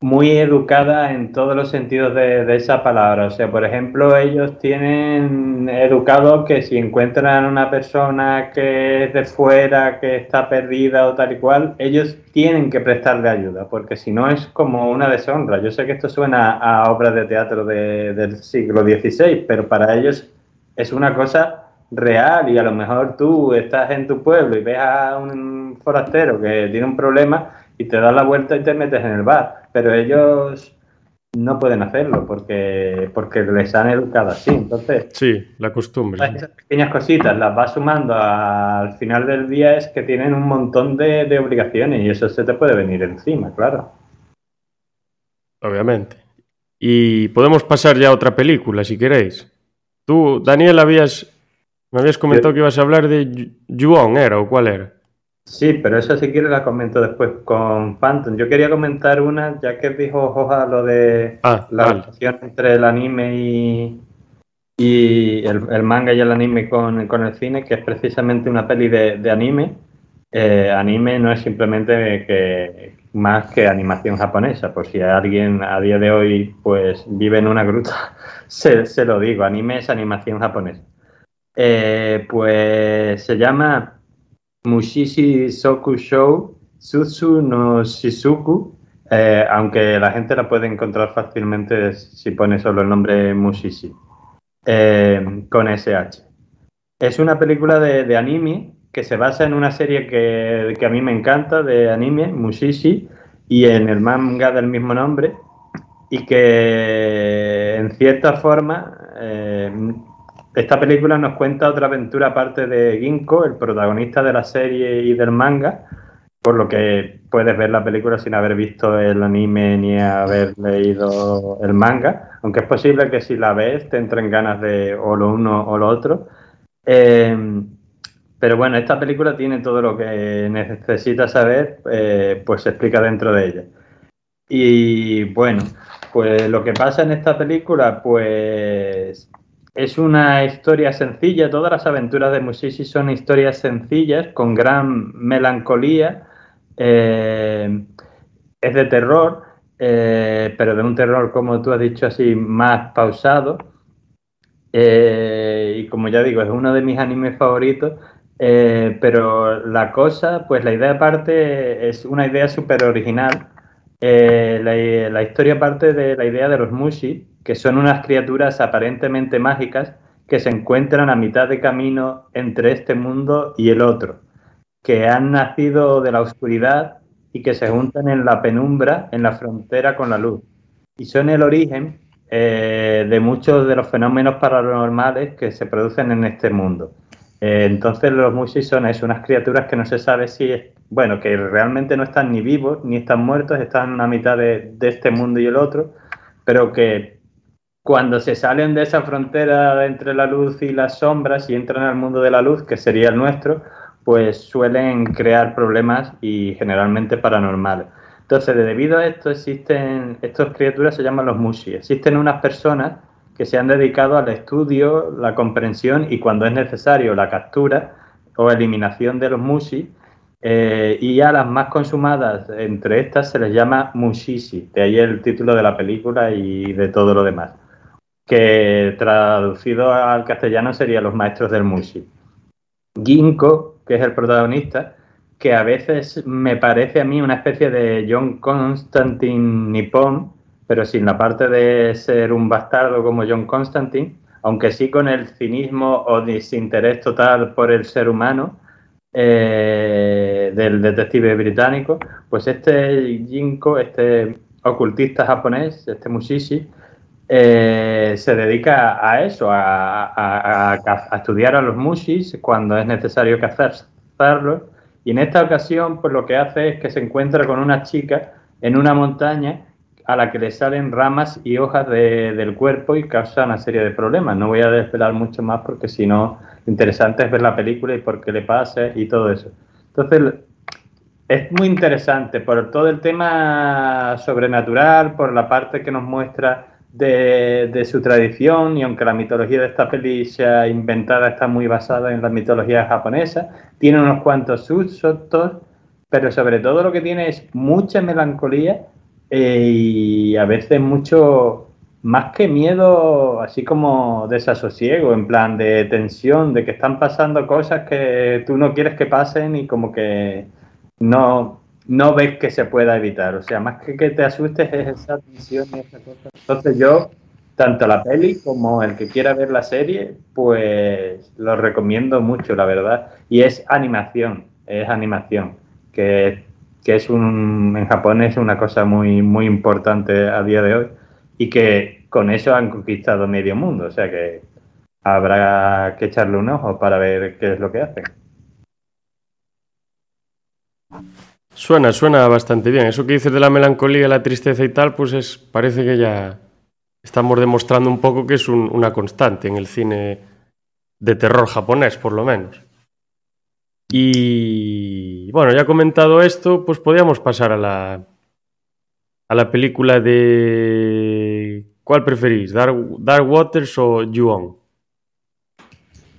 Speaker 4: muy educada en todos los sentidos de, esa palabra. O sea, por ejemplo, ellos tienen educados que si encuentran una persona que es de fuera, que está perdida o tal y cual, ellos tienen que prestarle ayuda, porque si no es como una deshonra. Yo sé que esto suena a obras de teatro de, del siglo XVI, pero para ellos es una cosa real y a lo mejor tú estás en tu pueblo y ves a un forastero que tiene un problema y te das la vuelta y te metes en el bar, pero ellos no pueden hacerlo porque, porque les han educado así. Entonces,
Speaker 1: Sí, la costumbre.
Speaker 4: esas pequeñas cositas las vas sumando al final del día es que tienen un montón de, de obligaciones y eso se te puede venir encima, claro.
Speaker 1: Obviamente. Y podemos pasar ya a otra película, si queréis. Tú, Daniel, habías, me habías comentado que ibas a hablar de Yu- Yuon, ¿era o cuál era?
Speaker 4: Sí, pero eso si quieres la comento después con Phantom. Yo quería comentar una, ya que dijo Joja lo de
Speaker 1: Ah,
Speaker 4: la
Speaker 1: vale.
Speaker 4: relación entre el anime y, y el, el manga y el anime con, con el cine, que es precisamente una peli de, de anime. Eh, anime no es simplemente que más que animación japonesa, por si alguien a día de hoy pues vive en una gruta, [laughs] se, se lo digo, anime es animación japonesa. Eh, pues se llama Mushishi Soku Show Sutsu no Shizuku, eh, aunque la gente la puede encontrar fácilmente si pone solo el nombre Mushishi, eh, con SH. Es una película de, de anime que se basa en una serie que, que a mí me encanta de anime, Mushishi, y en el manga del mismo nombre, y que en cierta forma eh, esta película nos cuenta otra aventura aparte de Ginko, el protagonista de la serie y del manga, por lo que puedes ver la película sin haber visto el anime ni haber leído el manga, aunque es posible que si la ves te entren ganas de o lo uno o lo otro. Eh, pero bueno, esta película tiene todo lo que necesitas saber, eh, pues se explica dentro de ella. Y bueno, pues lo que pasa en esta película, pues es una historia sencilla, todas las aventuras de Mushishi son historias sencillas, con gran melancolía, eh, es de terror, eh, pero de un terror, como tú has dicho, así más pausado. Eh, y como ya digo, es uno de mis animes favoritos, pero la cosa, pues la idea aparte es una idea súper original. La, la, historia parte de la idea de los Mushi, que son unas criaturas aparentemente mágicas que se encuentran a mitad de camino entre este mundo y el otro, que han nacido de la oscuridad y que se juntan en la penumbra, en la frontera con la luz. Y son el origen eh, de muchos de los fenómenos paranormales que se producen en este mundo. Eh, entonces los Mushi son unas criaturas que no se sabe si, bueno, que realmente no están ni vivos ni están muertos, están a mitad de este mundo y el otro, pero que cuando se salen de esa frontera entre la luz y las sombras y entran al mundo de la luz, que sería el nuestro, pues suelen crear problemas y generalmente paranormales. Entonces, debido a esto existen, estas criaturas se llaman los mushi. Existen unas personas que se han dedicado al estudio, la comprensión y cuando es necesario la captura o eliminación de los mushi. Eh, y a las más consumadas entre estas se les llama mushishi, de ahí el título de la película y de todo lo demás que traducido al castellano sería Los Maestros del Mushi. Ginkgo, que es el protagonista, que a veces me parece a mí una especie de John Constantine Nippon, pero sin la parte de ser un bastardo como John Constantine, aunque sí con el cinismo o desinterés total por el ser humano eh, del detective británico, pues este Ginkgo, este ocultista japonés, este Mushishi, eh, se dedica a eso, a, estudiar a los mushis cuando es necesario hacerlo. Y en esta ocasión, pues lo que hace es que se encuentra con una chica en una montaña a la que le salen ramas y hojas del cuerpo y causa una serie de problemas. No voy a desvelar mucho más porque si no, interesante es ver la película y por qué le pasa y todo eso. Entonces, es muy interesante por todo el tema sobrenatural, por la parte que nos muestra de, su tradición y aunque la mitología de esta peli sea inventada, está muy basada en la mitología japonesa, tiene unos cuantos sustos, pero sobre todo lo que tiene es mucha melancolía eh, y a veces mucho más que miedo, así como desasosiego, en plan de tensión, de que están pasando cosas que tú no quieres que pasen y como que no, no ves que se pueda evitar. O sea, más que que te asustes es esa tensión y esa cosa. Entonces yo, tanto la peli como el que quiera ver la serie, pues lo recomiendo mucho, la verdad. Y es animación, es animación, que, que es un, en Japón es una cosa muy, muy importante a día de hoy y que con eso han conquistado medio mundo. O sea que habrá que echarle un ojo para ver qué es lo que hacen.
Speaker 1: Suena, suena bastante bien. Eso que dices de la melancolía, la tristeza y tal, pues es, parece que ya estamos demostrando un poco que es una constante en el cine de terror japonés, por lo menos. Y bueno, ya comentado esto, pues podríamos pasar a la, a la película de... ¿Cuál preferís? ¿Dark, Dark Waters o Ju-On?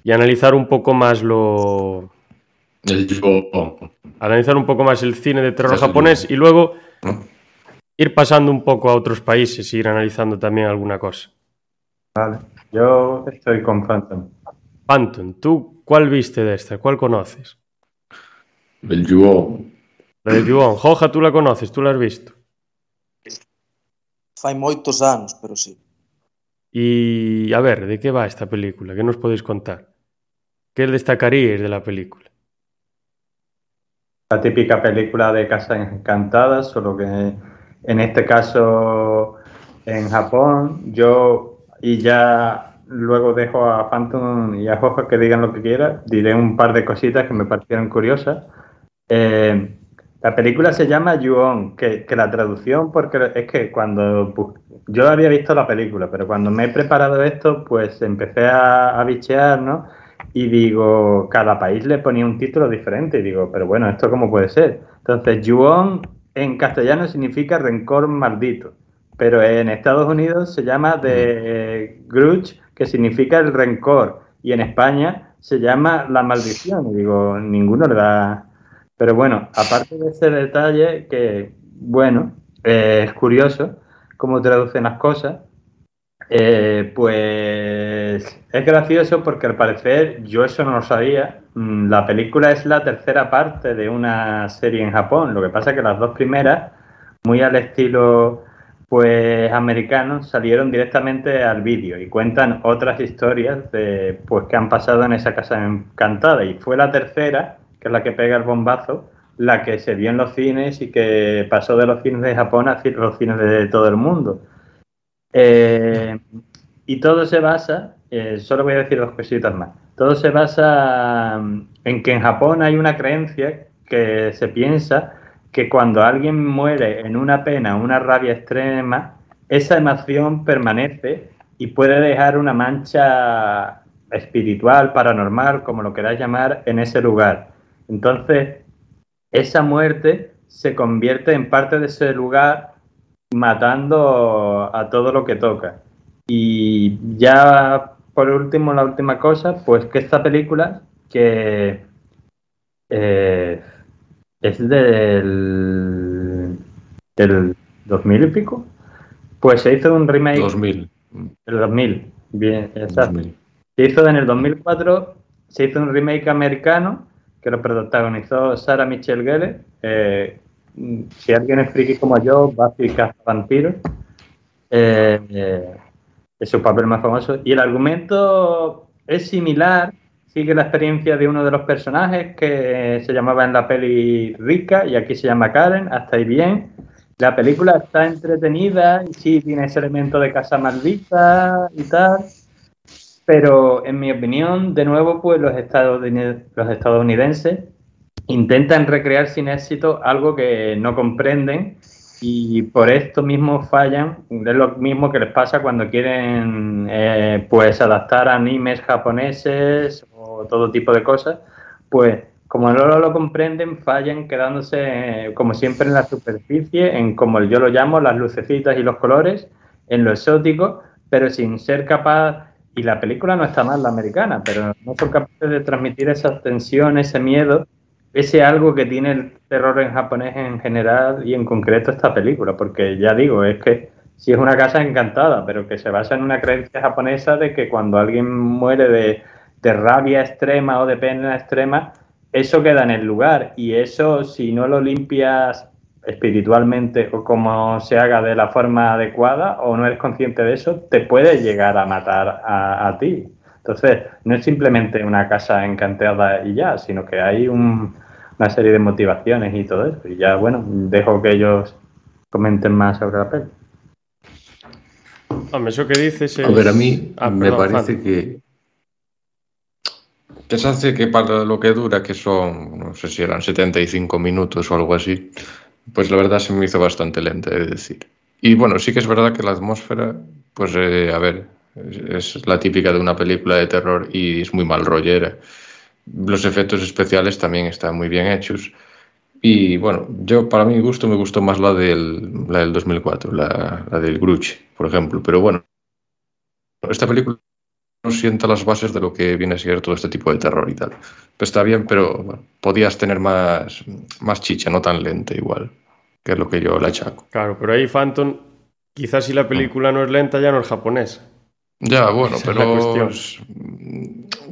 Speaker 1: Y analizar un poco más lo,
Speaker 3: el
Speaker 1: Analizar un poco más el cine de terror japonés y luego ir pasando un poco a otros países y ir analizando también alguna cosa.
Speaker 4: Vale, yo estoy con Phantom.
Speaker 1: Phantom, ¿tú cuál viste de esta? ¿Cuál conoces?
Speaker 3: El Yuon.
Speaker 1: La de Yuon. Joja, tú la conoces, tú la has visto.
Speaker 2: Fai moitos anos, pero sí.
Speaker 1: Y a ver, ¿de qué va esta película? ¿Qué nos podéis contar? ¿Qué destacaríais de la película?
Speaker 4: La típica película de Casa Encantada, solo que en este caso en Japón, yo y ya luego dejo a Phantom y a Jojo que digan lo que quieran, diré un par de cositas que me parecieron curiosas. Eh, la película se llama Yuon, que, que, la traducción, porque es que cuando yo había visto la película, pero cuando me he preparado esto, pues empecé a, a bichear, ¿no? Y digo, cada país le ponía un título diferente y digo, pero bueno, ¿esto cómo puede ser? Entonces, Yuon en castellano significa rencor maldito, pero en Estados Unidos se llama The Grudge, que significa el rencor. Y en España se llama la maldición. Y digo, ninguno le da. Pero bueno, aparte de ese detalle, que bueno, eh, es curioso cómo traducen las cosas, eh, pues es gracioso porque al parecer yo eso no lo sabía. Mm, la película es la tercera parte de una serie en Japón. Lo que pasa es que las dos primeras, muy al estilo pues americano, salieron directamente al vídeo y cuentan otras historias de pues que han pasado en esa casa encantada. Y fue la tercera, que es la que pega el bombazo, la que se vio en los cines y que pasó de los cines de Japón a los cines de todo el mundo. Eh, y todo se basa, eh, solo voy a decir dos cositas más, todo se basa mm, en que en Japón hay una creencia que se piensa que cuando alguien muere en una pena, una rabia extrema, esa emoción permanece y puede dejar una mancha espiritual, paranormal, como lo queráis llamar, en ese lugar. Entonces, esa muerte se convierte en parte de ese lugar matando a todo lo que toca. Y ya por último, la última cosa, pues que esta película, que eh, es del, del 2000 y pico, pues se hizo un remake.
Speaker 3: 2000.
Speaker 4: El 2000, bien, exacto. Se hizo en el 2004, se hizo un remake americano que lo protagonizó Sarah Michelle Gellar. Eh, si alguien es friki como yo, va a vampiros. Eh, eh, es su papel más famoso. Y el argumento es similar, sigue la experiencia de uno de los personajes que se llamaba en la peli Rica y aquí se llama Karen, hasta ahí bien. La película está entretenida y sí tiene ese elemento de casa maldita y tal, pero en mi opinión, de nuevo, pues los estadounidenses intentan recrear sin éxito algo que no comprenden y por esto mismo fallan. Es lo mismo que les pasa cuando quieren eh, pues adaptar animes japoneses o todo tipo de cosas, pues como no lo comprenden, fallan quedándose, como siempre, en la superficie, en como yo lo llamo, las lucecitas y los colores, en lo exótico, pero sin ser capaz, y la película no está mal, la americana, pero no son capaces de transmitir esa tensión, ese miedo ese algo que tiene el terror en japonés en general y en concreto esta película, porque ya digo, es que si es una casa encantada, pero que se basa en una creencia japonesa de que cuando alguien muere de, rabia extrema o de pena extrema, eso queda en el lugar y eso si no lo limpias espiritualmente o como se haga de la forma adecuada o no eres consciente de eso, te puede llegar a matar a, a ti. Entonces, no es simplemente una casa encantada y ya, sino que hay un, una serie de motivaciones y todo eso. Y ya, bueno, dejo que ellos comenten más sobre la peli.
Speaker 1: Hombre, eso que dices es...
Speaker 3: A ver, a mí ah, me parece que... Que se hace que para lo que dura, que son, no sé si eran 75 minutos o algo así, pues la verdad se me hizo bastante lenta, de decir. Y bueno, sí que es verdad que la atmósfera, pues eh, a ver, es, la típica de una película de terror y es muy mal rollera. Los efectos especiales también están muy bien hechos. Y bueno, yo para mi gusto me gustó más la del, la del 2004, la, la del Gruch, por ejemplo. Pero bueno, esta película no sienta las bases de lo que viene a ser todo este tipo de terror y tal. Pues está bien, pero podías tener más, más chicha, no tan lenta igual, que es lo que yo la achaco.
Speaker 1: Claro, pero ahí Phantom, quizás si la película no es lenta ya no es japonesa.
Speaker 3: Ya, bueno, pero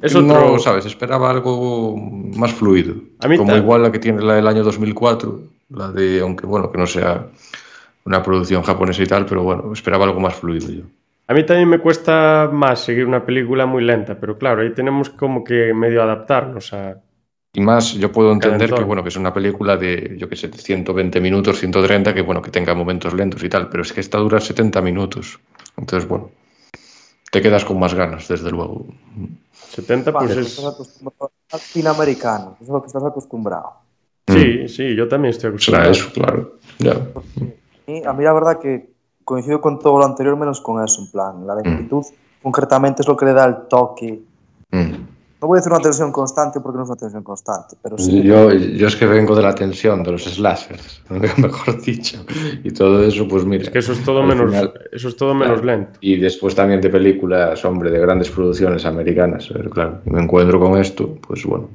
Speaker 3: es no, sabes, esperaba algo más fluido. como igual la que tiene la del año 2004, la de, aunque bueno, que no sea una producción japonesa y tal, pero bueno, esperaba algo más fluido yo.
Speaker 1: A mí también me cuesta más seguir una película muy lenta, pero claro, ahí tenemos como que medio adaptarnos a...
Speaker 3: Y más, yo puedo entender que, bueno, que es una película de, yo qué sé, 120 minutos, 130, que bueno, que tenga momentos lentos y tal, pero es que esta dura 70 minutos. Entonces, bueno, te quedas con más ganas, desde luego.
Speaker 1: 70 pues es...
Speaker 2: Al americano, es lo que estás acostumbrado.
Speaker 1: Sí, mm. sí, yo también estoy acostumbrado.
Speaker 3: eso, claro. Ya.
Speaker 2: a mí la verdad que coincido con todo lo anterior menos con eso, en plan, la lentitud mm. concretamente es lo que le da el toque.
Speaker 3: Mm.
Speaker 2: No voy a decir una tensión constante porque no es una tensión constante, pero sí.
Speaker 3: Yo, yo es que vengo de la tensión, de los slashers, [laughs] mejor dicho. Y todo eso, pues mira.
Speaker 1: Es que eso es todo menos, final, eso es todo menos
Speaker 3: claro,
Speaker 1: lento.
Speaker 3: Y después también de películas, hombre, de grandes producciones americanas. Pero claro, me encuentro con esto, pues bueno.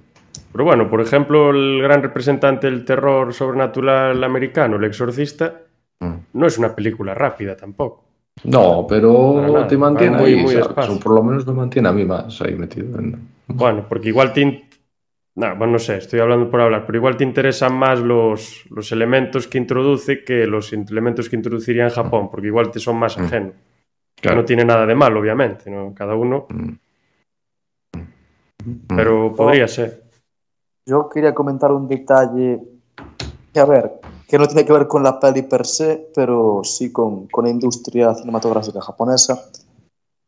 Speaker 1: Pero bueno, por ejemplo, el gran representante del terror sobrenatural americano, El Exorcista, mm. no es una película rápida tampoco.
Speaker 3: No, pero te mantiene muy, ahí, muy o por lo menos me mantiene a mí más ahí metido. En...
Speaker 1: Bueno, porque igual te... No, bueno, no sé, estoy hablando por hablar, pero igual te interesan más los, los elementos que introduce que los elementos que introduciría en Japón, porque igual te son más ajenos. Claro. No tiene nada de malo, obviamente, ¿no? Cada uno... Pero podría ser.
Speaker 2: Yo quería comentar un detalle que, a ver, que no tiene que ver con la peli per se, pero sí con, con la industria cinematográfica japonesa,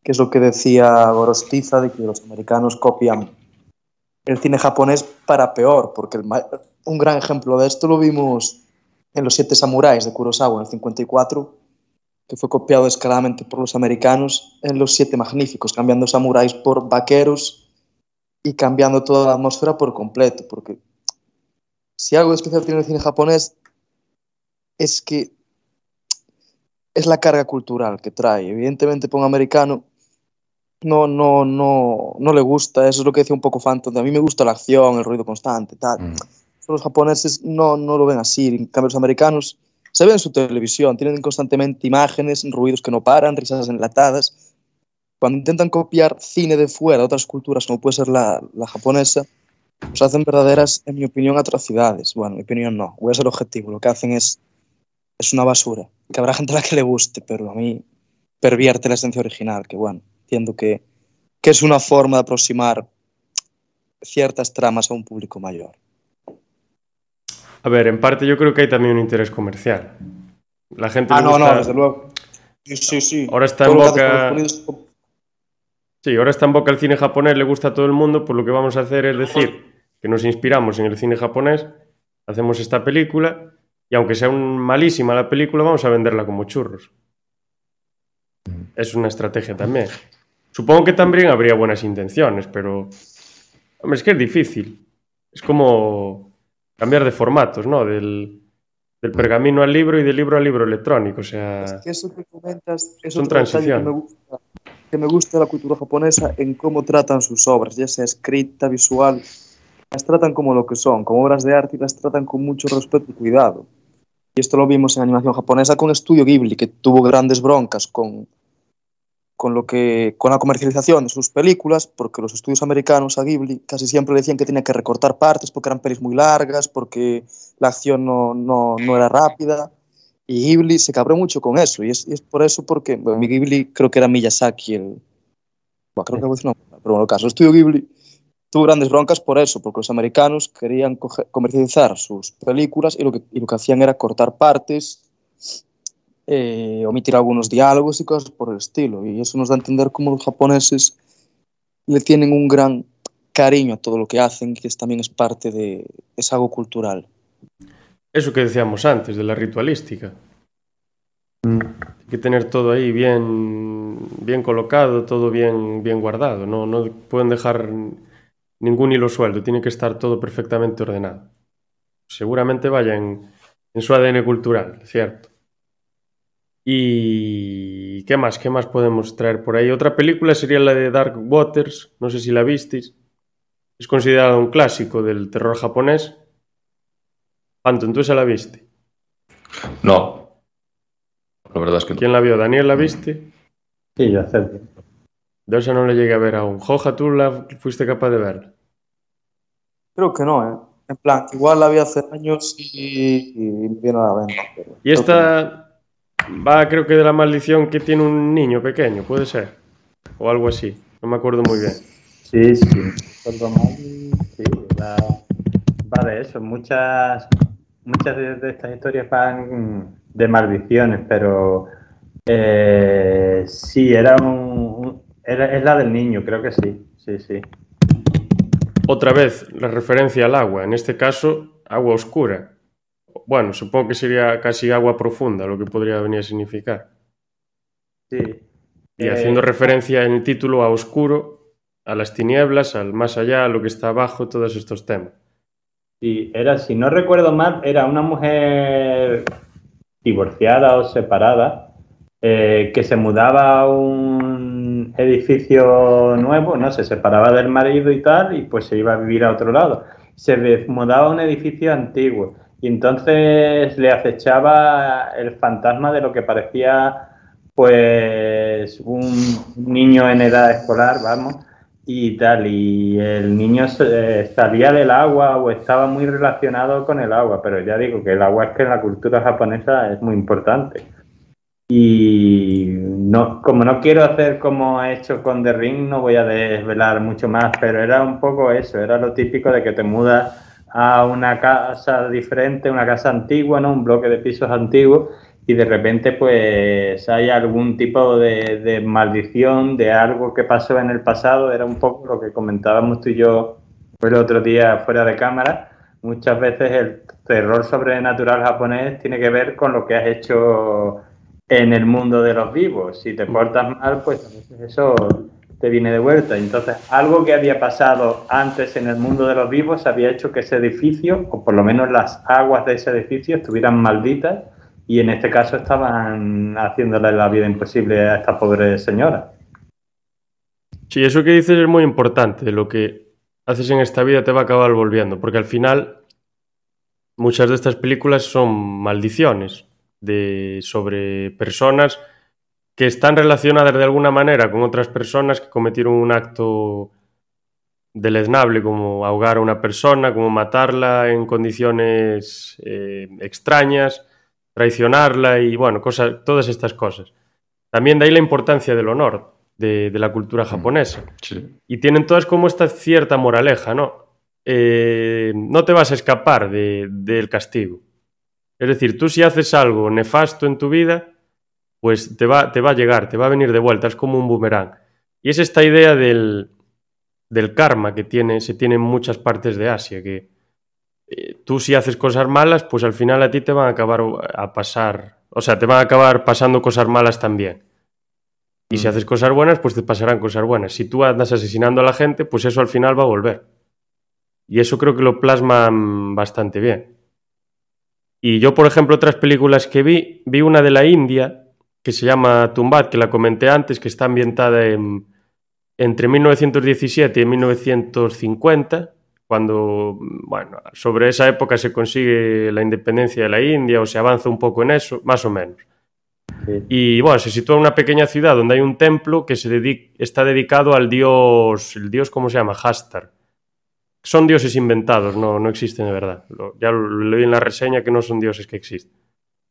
Speaker 2: que es lo que decía Gorostiza, de que los americanos copian el cine japonés para peor, porque el, un gran ejemplo de esto lo vimos en Los Siete Samuráis de Kurosawa en el 54, que fue copiado descaradamente por los americanos en Los Siete Magníficos, cambiando samuráis por vaqueros y cambiando toda la atmósfera por completo, porque si algo especial tiene el cine japonés es que es la carga cultural que trae. Evidentemente, para un americano no, no, no, no le gusta, eso es lo que decía un poco Phantom, a mí me gusta la acción, el ruido constante, tal. Mm. Los japoneses no, no lo ven así, en cambio los americanos se ven en su televisión, tienen constantemente imágenes, ruidos que no paran, risas enlatadas. Cuando intentan copiar cine de fuera, de otras culturas, como puede ser la, la japonesa, pues hacen verdaderas, en mi opinión, atrocidades. Bueno, en mi opinión no, voy a ser objetivo, lo que hacen es es una basura. Que habrá gente a la que le guste, pero a mí pervierte la esencia original, que bueno, entiendo que, que es una forma de aproximar ciertas tramas a un público mayor.
Speaker 1: A ver, en parte yo creo que hay también un interés comercial. La gente
Speaker 2: ah, no,
Speaker 1: gusta...
Speaker 2: no, desde luego. Sí, sí, sí.
Speaker 1: Ahora está en boca... Sí, ahora está en boca el cine japonés, le gusta a todo el mundo, pues lo que vamos a hacer es decir que nos inspiramos en el cine japonés, hacemos esta película y aunque sea un malísima la película, vamos a venderla como churros. Es una estrategia también. Supongo que también habría buenas intenciones, pero... Hombre, es que es difícil. Es como cambiar de formatos, ¿no? Del, del pergamino al libro y del libro al libro electrónico, o sea...
Speaker 2: Es que eso que comentas es detalle
Speaker 1: transición.
Speaker 2: que me, gusta, que me gusta la cultura japonesa en cómo tratan sus obras, ya sea escrita, visual, las tratan como lo que son, como obras de arte y las tratan con mucho respeto y cuidado. Y esto lo vimos en animación japonesa con Estudio Ghibli, que tuvo grandes broncas con, con, lo que, con la comercialización de sus películas, porque los estudios americanos a Ghibli casi siempre le decían que tenía que recortar partes porque eran pelis muy largas, porque la acción no, no, no era rápida. Y Ghibli se cabró mucho con eso, y es, y es por eso porque, bueno, Ghibli creo que era Miyazaki, el, bueno, creo que una- pero bueno, el caso, Estudio Ghibli tuvo grandes broncas por eso, porque los americanos querían comercializar sus películas y lo que, lo que hacían era cortar partes, eh, omitir algunos diálogos y cosas por el estilo. Y eso nos da a entender cómo los japoneses le tienen un gran cariño a todo lo que hacen, que es, también es parte de, es algo cultural.
Speaker 1: Eso que decíamos antes, de la ritualística. Hay que tener todo ahí bien, bien colocado, todo bien, bien guardado. No, no pueden dejar ningún hilo suelto, tiene que estar todo perfectamente ordenado. Seguramente vaya en, en su ADN cultural, ¿cierto? ¿Y qué más? ¿Qué más podemos traer por ahí? Otra película sería la de Dark Waters, no sé si la visteis. Es considerada un clásico del terror japonés. Anton, ¿tú esa la viste?
Speaker 3: No. La verdad es que no.
Speaker 1: ¿Quién la vio? ¿Daniel la viste?
Speaker 4: Sí, yo acepto.
Speaker 1: De esa no le llegué a ver aún. Joja, ¿tú la fuiste capaz de verla?
Speaker 2: Creo que no, ¿eh? En plan, igual la vi hace años y, y viene a la venta. pero
Speaker 1: Y esta va, creo que de la maldición que tiene un niño pequeño, puede ser. O algo así. No me acuerdo muy bien.
Speaker 4: Sí, sí. Sí, va, va de eso. Muchas, muchas de, de estas historias van de maldiciones, pero eh, sí, era un, es la del niño, creo que sí. Sí, sí.
Speaker 1: Otra vez, la referencia al agua. En este caso, agua oscura. Bueno, supongo que sería casi agua profunda, lo que podría venir a significar.
Speaker 4: sí.
Speaker 1: Y
Speaker 4: Eh,
Speaker 1: haciendo referencia en el título a oscuro, a las tinieblas, al más allá, a lo que está abajo, todos estos temas.
Speaker 4: Y era, si no recuerdo mal, era una mujer divorciada o separada eh, que se mudaba a un edificio nuevo, no se separaba del marido y tal, y pues se iba a vivir a otro lado. Se mudaba a un edificio antiguo y entonces le acechaba el fantasma de lo que parecía pues un niño en edad escolar, vamos, y tal, y el niño salía del agua o estaba muy relacionado con el agua, pero ya digo que el agua es que en la cultura japonesa es muy importante. Y no, como no quiero hacer como he hecho con The Ring, no voy a desvelar mucho más, pero era un poco eso, era lo típico de que te mudas a una casa diferente, una casa antigua, ¿no? Un bloque de pisos antiguos y de repente pues hay algún tipo de, maldición de algo que pasó en el pasado, era un poco lo que comentábamos tú y yo el otro día fuera de cámara. Muchas veces el terror sobrenatural japonés tiene que ver con lo que has hecho en el mundo de los vivos. Si te portas mal, pues a veces eso te viene de vuelta. Entonces, algo que había pasado antes en el mundo de los vivos había hecho que ese edificio, o por lo menos las aguas de ese edificio, estuvieran malditas y en este caso estaban haciéndole la vida imposible a esta pobre señora.
Speaker 1: Sí, eso que dices es muy importante. Lo que haces en esta vida te va a acabar volviendo, porque al final muchas de estas películas son maldiciones de, sobre personas que están relacionadas de alguna manera con otras personas que cometieron un acto deleznable como ahogar a una persona, como matarla en condiciones eh, extrañas, traicionarla y bueno, cosas, todas estas cosas. También de ahí la importancia del honor de, la cultura mm, japonesa. Y tienen todas como esta cierta moraleja, ¿no? Eh, no te vas a escapar del castigo. Es decir, tú si haces algo nefasto en tu vida, pues te va, te va a llegar, te va a venir de vuelta, es como un boomerang. Y es esta idea del, del karma que tiene, se tiene en muchas partes de Asia, que eh, tú si haces cosas malas, pues al final a ti te van a acabar a pasar, o sea, te van a acabar pasando cosas malas también. Y si mm. haces cosas buenas, pues te pasarán cosas buenas. Si tú andas asesinando a la gente, pues eso al final va a volver. Y eso creo que lo plasman bastante bien. Y yo, por ejemplo, otras películas que vi, vi una de la India, que se llama Tumbat, que la comenté antes, que está ambientada en, entre 1917 y 1950, cuando, bueno, sobre esa época se consigue la independencia de la India o se avanza un poco en eso, más o menos. Y bueno, se sitúa en una pequeña ciudad donde hay un templo que se está dedicado al dios, el dios, ¿cómo se llama? Hastar. Son dioses inventados, no, no existen de verdad. ya lo leí en la reseña que no son dioses que existen.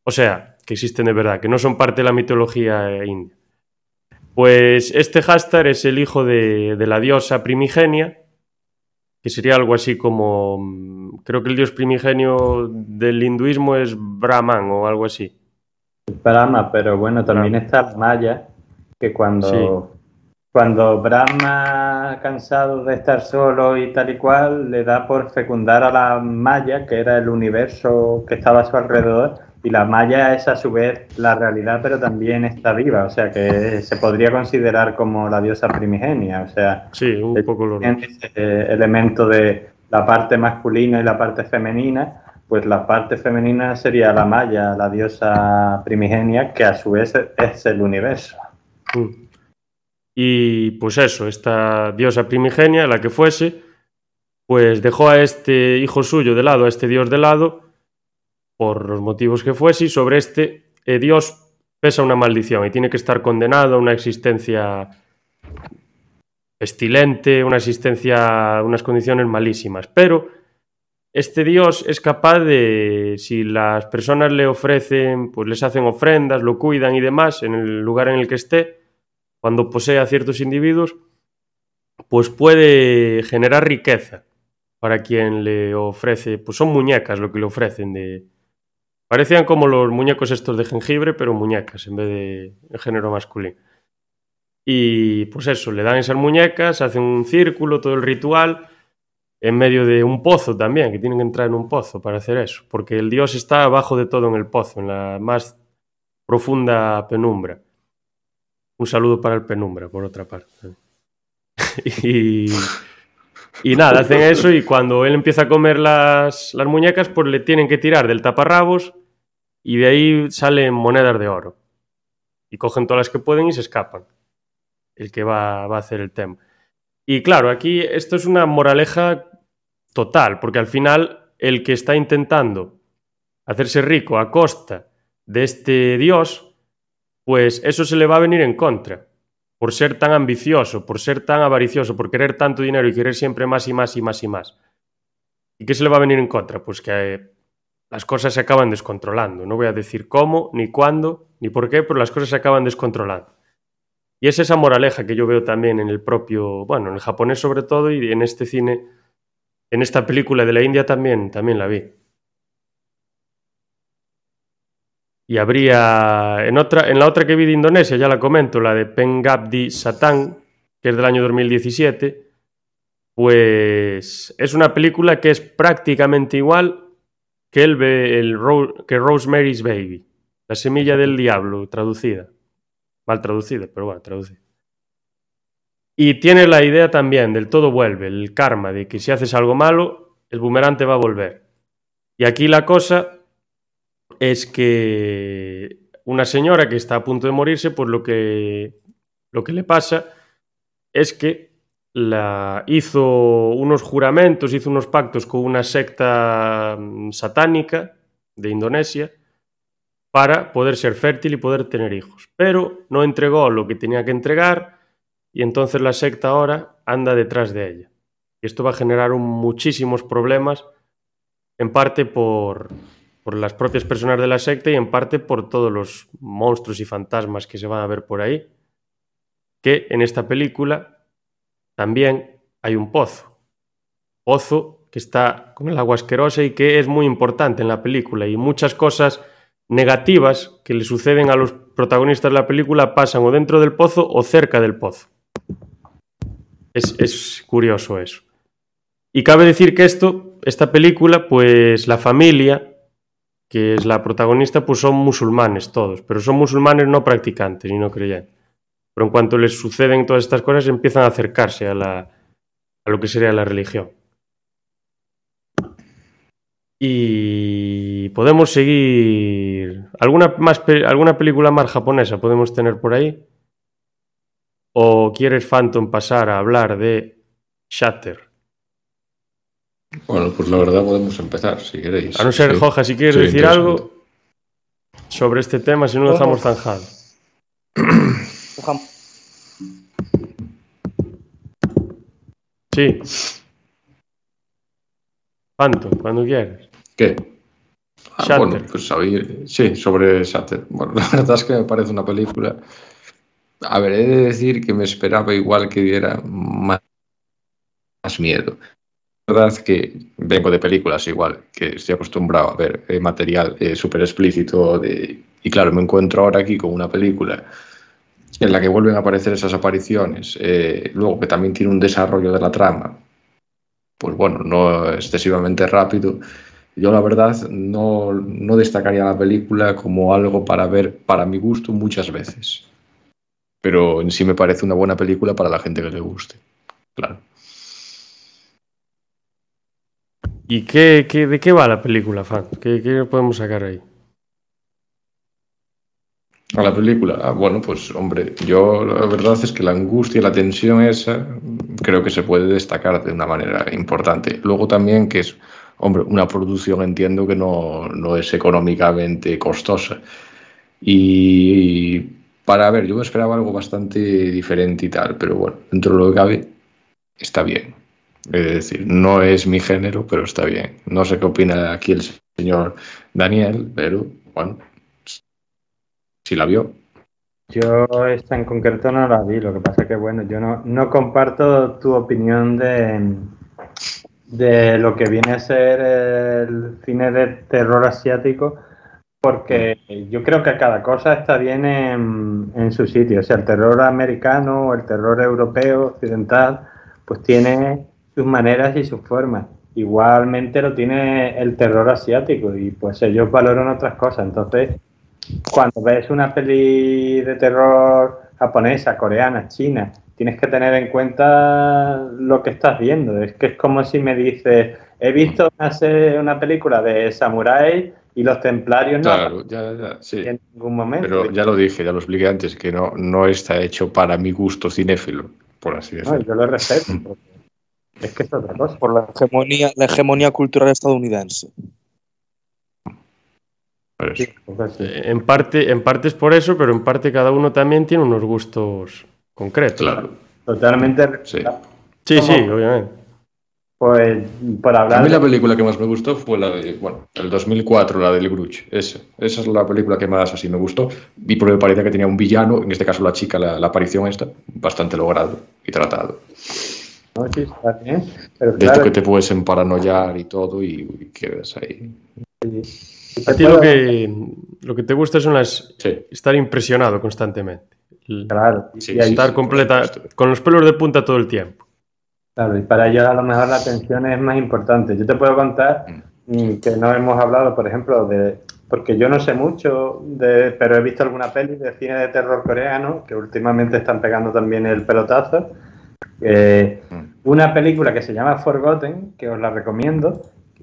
Speaker 1: O sea, que existen de verdad, que no son parte de la mitología india. Pues este Hastar es el hijo de, la diosa primigenia, que sería algo así como, mm, creo que el dios primigenio del hinduismo es Brahman o algo así.
Speaker 4: Brahma, pero bueno, también está Maya, que cuando, cuando Brahma, cansado de estar solo y tal y cual, le da por fecundar a la Maya, que era el universo que estaba a su alrededor, y la Maya es a su vez la realidad, pero también está viva, o sea que se podría considerar como la diosa primigenia, o sea,
Speaker 1: sí, un poco lo
Speaker 4: ese elemento de la parte masculina y la parte femenina, pues la parte femenina sería la Maya, la diosa primigenia, que a su vez es el universo. Mm.
Speaker 1: Y pues eso, esta diosa primigenia, la que fuese, pues dejó a este hijo suyo de lado, a este dios de lado, por los motivos que fuese, y sobre este eh, Dios pesa una maldición y tiene que estar condenado a una existencia pestilente, una existencia, unas condiciones malísimas. Pero este Dios es capaz de, si las personas le ofrecen, pues les hacen ofrendas, lo cuidan y demás en el lugar en el que esté, cuando posee a ciertos individuos, pues puede generar riqueza para quien le ofrece, pues son muñecas lo que le ofrecen de, Parecían como los muñecos estos de jengibre, pero muñecas en vez de género masculino. Y pues eso, le dan esas muñecas, hacen un círculo, todo el ritual, en medio de un pozo también, que tienen que entrar en un pozo para hacer eso, porque el dios está abajo de todo en el pozo, en la más profunda penumbra. Un saludo para el penumbra, por otra parte. [laughs] y, y nada, hacen eso y cuando él empieza a comer las, las muñecas, pues le tienen que tirar del taparrabos y de ahí salen monedas de oro. Y cogen todas las que pueden y se escapan. El que va, va a hacer el tema. Y claro, aquí esto es una moraleja total, porque al final el que está intentando hacerse rico a costa de este dios, pues eso se le va a venir en contra, por ser tan ambicioso, por ser tan avaricioso, por querer tanto dinero y querer siempre más y más y más y más. ¿Y qué se le va a venir en contra? Pues que eh, las cosas se acaban descontrolando. No voy a decir cómo, ni cuándo, ni por qué, pero las cosas se acaban descontrolando. Y es esa moraleja que yo veo también en el propio, bueno, en el japonés sobre todo y en este cine, en esta película de la India también, también la vi. Y habría, en, otra, en la otra que vi de Indonesia, ya la comento, la de Pengabdi Satang, que es del año 2017, pues es una película que es prácticamente igual que, el, el, que Rosemary's Baby, la semilla del diablo, traducida. Mal traducida, pero bueno, traducida. Y tiene la idea también del todo vuelve, el karma, de que si haces algo malo, el boomerang te va a volver. Y aquí la cosa es que una señora que está a punto de morirse, pues lo que, lo que le pasa es que la, hizo unos juramentos, hizo unos pactos con una secta mm, satánica de Indonesia para poder ser fértil y poder tener hijos. Pero no entregó lo que tenía que entregar y entonces la secta ahora anda detrás de ella. Y esto va a generar muchísimos problemas, en parte por, por las propias personas de la secta y en parte por todos los monstruos y fantasmas que se van a ver por ahí, que en esta película también hay un pozo. Pozo que está con el agua asquerosa y que es muy importante en la película y muchas cosas negativas que le suceden a los protagonistas de la película pasan o dentro del pozo o cerca del pozo. Es, curioso eso. Y cabe decir que esto, esta película, pues la familia, que es la protagonista, pues son musulmanes todos, pero son musulmanes no practicantes y no creyentes. Pero en cuanto les suceden todas estas cosas, empiezan a acercarse a, la, a lo que sería la religión. Y podemos seguir. ¿Alguna, más ¿Alguna película más japonesa podemos tener por ahí? ¿O quieres, Phantom, pasar a hablar de Shatter?
Speaker 3: Bueno, pues la verdad podemos empezar, si queréis.
Speaker 1: A no ser, Joja, si quieres decir algo sobre este tema, si no lo dejamos zanjado. [clears throat] Sí. Phantom, cuando quieras.
Speaker 3: ¿Qué? Ah, bueno, pues sí, sobre Shatter. Bueno, [laughs] la verdad es que me parece una película a ver, he de decir que me esperaba igual que diera más, miedo. Verdad que vengo de películas igual, que estoy acostumbrado a ver eh, material eh, súper explícito de, y claro, me encuentro ahora aquí con una película en la que vuelven a aparecer esas apariciones, eh, luego que también tiene un desarrollo de la trama, pues bueno, no excesivamente rápido. Yo la verdad no, no destacaría la película como algo para ver, para mi gusto, muchas veces pero en sí me parece una buena película para la gente que le guste. Claro.
Speaker 1: ¿Y qué, de qué va la película, Fan? ¿Qué, podemos sacar ahí?
Speaker 3: A la película, ah, bueno, pues hombre, yo la verdad es que la angustia y la tensión esa creo que se puede destacar de una manera importante. Luego también que es, hombre, una producción entiendo que no, no es económicamente costosa. Y para ver, yo esperaba algo bastante diferente y tal, pero bueno, dentro de lo que cabe, está bien. Es decir, no es mi género, pero está bien. No sé qué opina aquí el señor Daniel, pero bueno, si la vio.
Speaker 4: Yo esta en concreto no la vi, lo que pasa que bueno, yo no, no comparto tu opinión de, de lo que viene a ser el cine de terror asiático, porque yo creo que cada cosa está bien en, su sitio. O sea, el terror americano o el terror europeo, occidental, pues tiene sus maneras y sus formas. Igualmente lo tiene el terror asiático y pues ellos valoran otras cosas. Entonces, cuando ves una peli de terror japonesa, coreana, china tienes que tener en cuenta lo que estás viendo. Es que es como si me dices, he visto una, serie- una película de samurái y los templarios no
Speaker 3: Claro, ya, ya, sí.
Speaker 4: en ningún momento.
Speaker 3: Pero ya lo dije, ya lo expliqué antes, que no, no está hecho para mi gusto cinéfilo, por así
Speaker 4: No,
Speaker 3: decirlo.
Speaker 4: yo lo respeto. Es que es otra cosa.
Speaker 2: Por la hegemonía, la hegemonía cultural estadounidense.
Speaker 3: Por.
Speaker 4: Sí.
Speaker 1: Eh, En parte, en parte es por eso, pero en parte cada uno también tiene unos gustos concretos.
Speaker 3: Claro.
Speaker 4: Totalmente
Speaker 3: Sí.
Speaker 1: Sí, sí, obviamente.
Speaker 4: Pues por
Speaker 3: A
Speaker 4: hablar
Speaker 3: mí la película que más me gustó fue la de, bueno, el 2004, la del Bruch. Esa, esa es la película que más así me gustó. Y porque me parecía que tenía un villano, en este caso la chica, la, la aparición esta, bastante logrado y tratado.
Speaker 4: No, sí, está bien, pero
Speaker 3: De
Speaker 4: claro,
Speaker 3: esto que te puedes emparanoiar y todo y, y quedas ahí.
Speaker 4: sí
Speaker 1: A ti lo que, lo que te gusta son las...
Speaker 3: Sí,
Speaker 1: estar impresionado constantemente.
Speaker 4: Claro, y
Speaker 1: estar
Speaker 3: sí,
Speaker 1: completa, con los pelos de punta todo el tiempo.
Speaker 4: claro, y para ellos a lo mejor la atención es más importante. Yo te puedo contar mm, que no hemos hablado, por ejemplo, de porque yo no sé mucho, de, pero he visto alguna peli de cine de terror coreano que últimamente están pegando también el pelotazo. Eh, una película que se llama Forgotten, que os la recomiendo,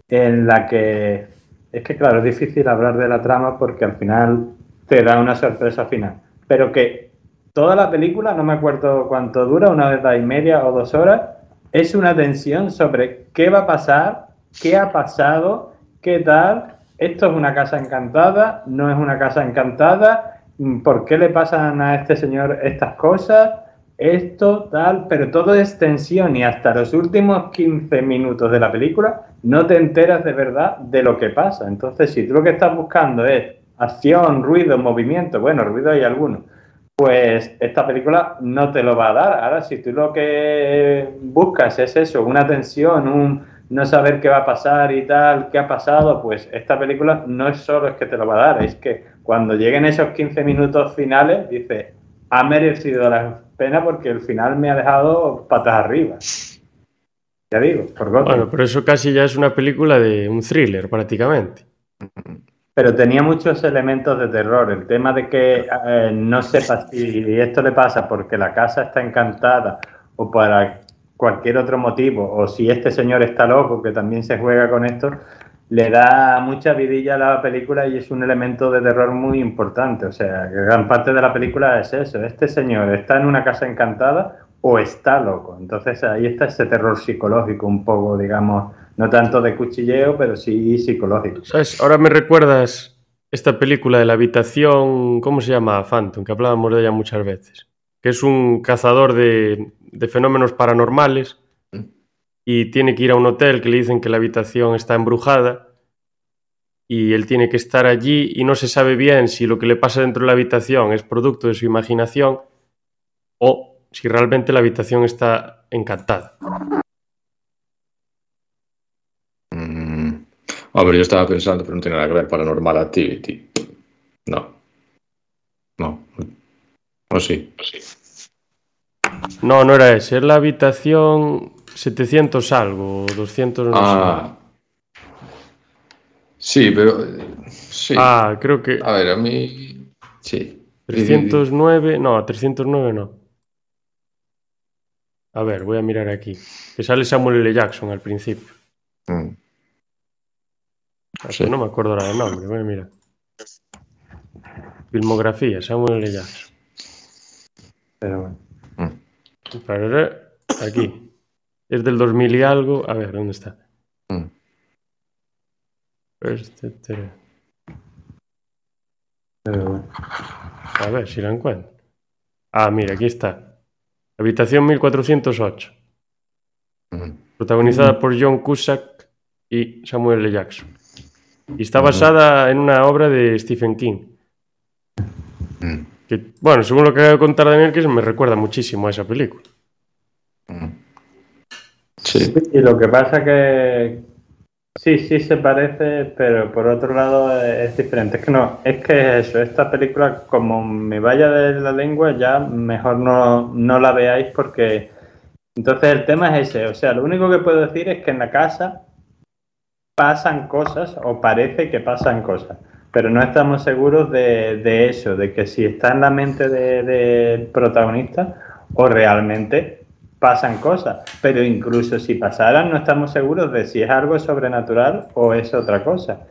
Speaker 4: en la que es que, claro, es difícil hablar de la trama porque al final te da una sorpresa final. Pero que toda la película, no me acuerdo cuánto dura, una hora y media o dos horas, es una tensión sobre qué va a pasar, qué ha pasado, qué tal. Esto es una casa encantada, no es una casa encantada, por qué le pasan a este señor estas cosas, esto, tal, pero todo es tensión y hasta los últimos 15 minutos de la película no te enteras de verdad de lo que pasa. Entonces, si tú lo que estás buscando es acción, ruido, movimiento, bueno, ruido hay alguno, pues esta película no te lo va a dar. Ahora, si tú lo que buscas es eso, una tensión, un no saber qué va a pasar y tal, qué ha pasado, pues esta película no es solo es que te lo va a dar, es que cuando lleguen esos 15 minutos finales, dice, ha merecido la pena porque el final me ha dejado patas arriba. Ya digo, por
Speaker 1: Bueno, pero eso casi ya es una película de un thriller prácticamente.
Speaker 4: Pero tenía muchos elementos de terror. El tema de que eh, no sepas si esto le pasa porque la casa está encantada o para cualquier otro motivo, o si este señor está loco, que también se juega con esto, le da mucha vidilla a la película y es un elemento de terror muy importante. O sea, gran parte de la película es eso. Este señor está en una casa encantada o está loco. Entonces ahí está ese terror psicológico un poco, digamos, no tanto de cuchilleo, pero sí psicológico.
Speaker 1: Ahora me recuerdas esta película de la habitación, ¿cómo se llama? Phantom, que hablábamos de ella muchas veces. Que es un cazador de fenómenos paranormales y tiene que ir a un hotel que le dicen que la habitación está embrujada y él tiene que estar allí y no se sabe bien si lo que le pasa dentro de la habitación es producto de su imaginación o si realmente la habitación está encantada.
Speaker 3: Mm. A ver, yo estaba pensando, pero no tiene nada que ver Paranormal Activity. No. No. ¿O sí?
Speaker 1: No, no era ese, es la habitación 700 algo, 200 no sé.
Speaker 3: Ah. Sí, pero... eh, Sí.
Speaker 1: Ah, creo que
Speaker 3: A ver, a mí... Sí.
Speaker 1: 309, no, 309 no. A ver, voy a mirar aquí. Que sale Samuel L. Jackson al principio.
Speaker 3: Mm.
Speaker 1: Ah,
Speaker 3: Sí.
Speaker 1: No me acuerdo ahora del nombre, voy a mirar. Filmografía, Samuel L. Jackson.
Speaker 4: Pero bueno.
Speaker 1: Parará, Aquí. Es del 2000 y algo. A ver, ¿dónde está?
Speaker 3: Mm.
Speaker 1: A ver si la encuentro. Ah, mira, aquí está. Habitación 1408.
Speaker 3: Mm.
Speaker 1: Protagonizada por John Cusack y Samuel L. Jackson. Y está basada en una obra de Stephen King.
Speaker 3: Mm.
Speaker 1: Que, bueno, según lo que acaba de contar Daniel, que me recuerda muchísimo a esa película.
Speaker 3: Sí.
Speaker 4: Y lo que pasa que sí, sí se parece, pero por otro lado es diferente. Es que no, es que es eso, esta película, como me vaya de la lengua, ya mejor no, no la veáis porque entonces el tema es ese. O sea, lo único que puedo decir es que en la casa pasan cosas o parece que pasan cosas, pero no estamos seguros de, de eso, de que si está en la mente de- del protagonista o realmente pasan cosas. Pero incluso si pasaran, no estamos seguros de si es algo sobrenatural o es otra cosa.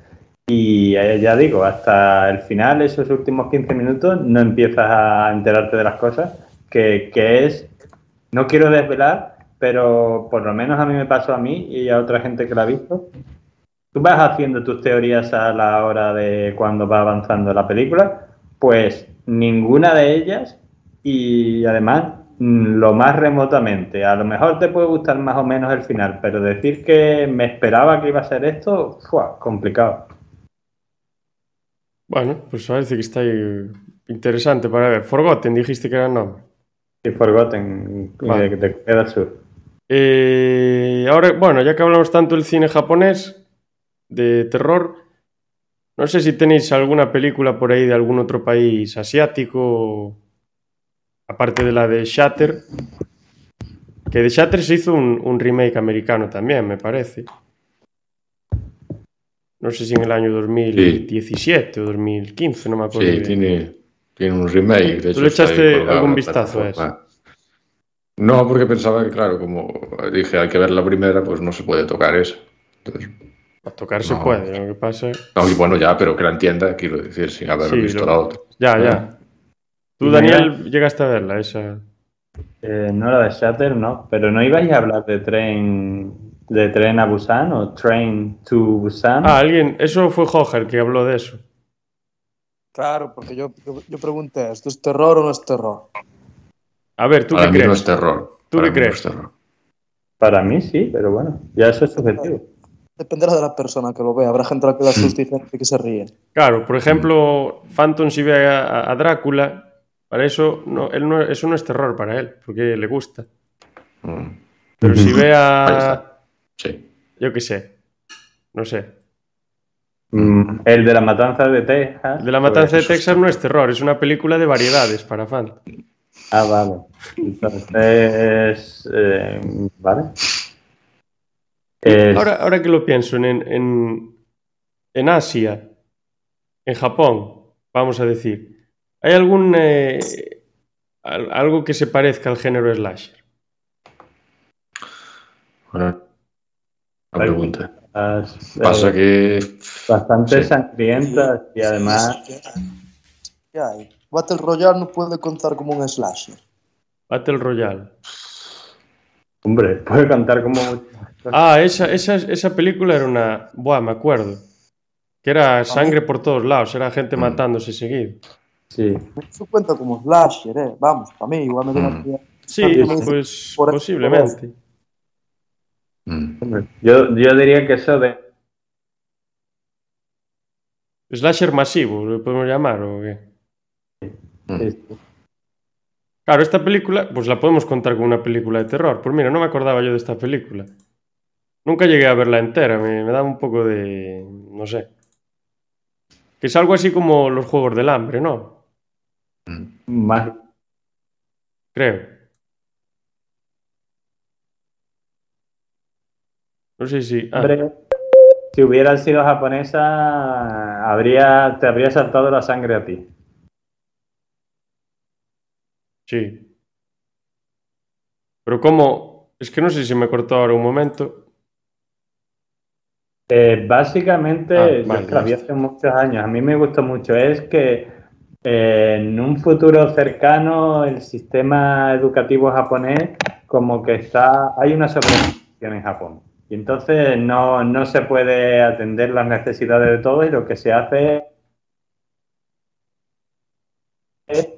Speaker 4: Y eh, ya digo, hasta el final, esos últimos 15 minutos, no empiezas a enterarte de las cosas, que, que es, no quiero desvelar, pero por lo menos a mí me pasó a mí y a otra gente que la ha visto. Tú vas haciendo tus teorías a la hora de cuando va avanzando la película, pues ninguna de ellas y además lo más remotamente. A lo mejor te puede gustar más o menos el final, pero decir que me esperaba que iba a ser esto, fue complicado.
Speaker 1: Bueno, pues parece que está ahí interesante para ver. Forgotten, dijiste que era el nombre.
Speaker 4: Sí, Forgotten,
Speaker 1: Vale.
Speaker 4: de, de Corea del Sur.
Speaker 1: Eh, ahora, bueno, ya que hablamos tanto del cine japonés, de terror, no sé si tenéis alguna película por ahí de algún otro país asiático, aparte de la de Shatter, que de Shatter se hizo un, un remake americano también, me parece. No sé si en el año 2017 o 2015, no me acuerdo.
Speaker 3: Sí,
Speaker 1: bien.
Speaker 3: tiene, tiene un remake. De
Speaker 1: ¿Tú
Speaker 3: hecho,
Speaker 1: le echaste
Speaker 3: colgado
Speaker 1: algún vistazo a
Speaker 3: plataforma. No, porque pensaba que, claro, como dije, hay que ver la primera, pues no se puede tocar esa. Entonces,
Speaker 1: A tocar se
Speaker 3: No.
Speaker 1: puede, lo que pasa.
Speaker 3: no, y bueno, ya, pero que la entienda, quiero decir, sin haber
Speaker 1: Sí,
Speaker 3: visto
Speaker 1: lo-
Speaker 3: la otra.
Speaker 1: Ya, ya. Tú, Daniel, llegaste a verla, esa.
Speaker 4: Eh, no la de Shatter, no, pero no ibais a hablar de tren de tren a Busan o Train to Busan.
Speaker 1: Ah, alguien, eso fue Hoger que habló de eso.
Speaker 2: Claro, porque yo, yo, yo pregunté, ¿esto es terror o no es terror?
Speaker 1: A ver, ¿tú
Speaker 3: Para
Speaker 1: qué
Speaker 3: mí
Speaker 1: crees?
Speaker 3: no es terror.
Speaker 1: ¿Tú
Speaker 3: Para
Speaker 1: qué
Speaker 3: mí no
Speaker 1: crees?
Speaker 3: es terror.
Speaker 4: Para mí sí, pero bueno, ya eso es subjetivo.
Speaker 2: Dependerá de la persona que lo vea. Habrá gente a la que le [laughs] asuste y gente que se ríe.
Speaker 1: Claro, por ejemplo, Phantom si ve a, a Drácula, para eso no, él no, eso no es terror para él, porque le gusta.
Speaker 3: Mm,
Speaker 1: Pero si ve
Speaker 3: Ahí
Speaker 1: a.
Speaker 3: Sí.
Speaker 1: yo qué sé, no sé,
Speaker 4: Mm, el de la matanza de Texas.
Speaker 1: el de la matanza de Texas no es terror, es una película de variedades para Phantom.
Speaker 4: Ah, vale. Entonces, eh, vale. Es-
Speaker 1: Ahora, ahora que lo pienso, en, en, en Asia, en Japón, vamos a decir, ¿hay algún eh, al- algo que se parezca al género slasher?
Speaker 3: Bueno, una pregunta.
Speaker 4: las, eh,
Speaker 3: Pasa que.
Speaker 4: bastante
Speaker 3: sí.
Speaker 4: sangrientas y además
Speaker 2: ¿Qué hay? Battle Royale no puede contar como un slasher.
Speaker 1: Battle Royale.
Speaker 4: Hombre, puede contar como.
Speaker 1: Ah, esa, esa, esa película era una. Buah, me acuerdo. Que era sangre por todos lados, era gente
Speaker 3: Mm.
Speaker 1: matándose seguido.
Speaker 4: Sí.
Speaker 2: Eso cuenta como slasher, ¿eh? Vamos, para mí, igual me
Speaker 3: Mm.
Speaker 2: digan
Speaker 1: Sí, pues
Speaker 2: Por-
Speaker 1: posiblemente.
Speaker 4: Yo, yo diría que eso de.
Speaker 1: Slasher masivo, lo podemos llamar, ¿o qué?
Speaker 3: mm.
Speaker 4: sí,
Speaker 1: Claro, esta película, pues la podemos contar como una película de terror. Pues mira, no me acordaba yo de esta película. Nunca llegué a verla entera, me, me daba un poco de. no sé. Que es algo así como los juegos del hambre, ¿no?
Speaker 4: Más,
Speaker 1: Creo. No sé si. ah,
Speaker 4: Hombre, si hubiera sido japonesa, habría, te habría saltado la sangre a ti.
Speaker 1: sí. Pero como. Es que no sé si me cortó ahora un momento.
Speaker 4: Eh, básicamente,
Speaker 1: Ah, vale,
Speaker 4: hace muchos años. A mí me gustó mucho. Es que en un futuro cercano el sistema educativo japonés como que está... Hay una sobrepoblación en Japón. Y entonces no, no se puede atender las necesidades de todos y lo que se hace es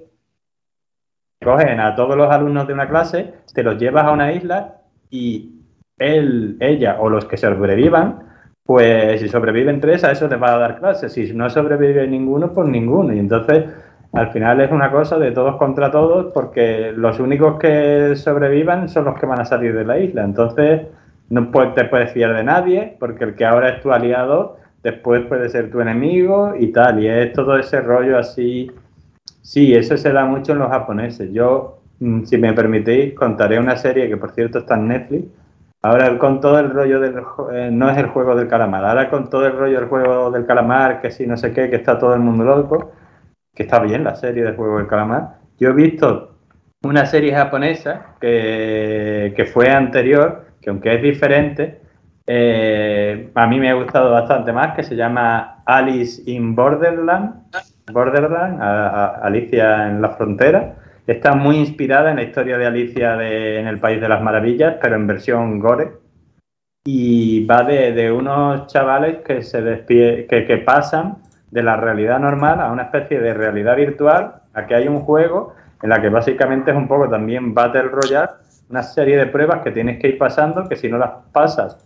Speaker 4: cogen a todos los alumnos de una clase, te los llevas a una isla y él, ella o los que sobrevivan, pues si sobreviven tres, a eso les va a dar clases. Si no sobrevive ninguno, pues ninguno. Y entonces, al final es una cosa de todos contra todos, porque los únicos que sobrevivan son los que van a salir de la isla. Entonces, no te puedes fiar de nadie, porque el que ahora es tu aliado, después puede ser tu enemigo y tal. Y es todo ese rollo así. Sí, eso se da mucho en los japoneses. Yo, mm, si me permitís, contaré una serie que, por cierto, está en Netflix. Ahora con todo el rollo del... eh, no es el juego del calamar. Ahora con todo el rollo del juego del calamar, que si no sé qué, que está todo el mundo loco, que está bien la serie del juego del calamar. Yo he visto una serie japonesa que, que fue anterior, que aunque es diferente, eh, a mí me ha gustado bastante más, que se llama Alice in Borderland, Borderland, Alicia en la frontera. Está muy inspirada en la historia de Alicia en el País de las Maravillas, pero en versión gore. Y va de, unos chavales que se despie que, que pasan de la realidad normal a una especie de realidad virtual. Aquí hay un juego en la que básicamente es un poco también Battle Royale, una serie de pruebas que tienes que ir pasando, que si no las pasas,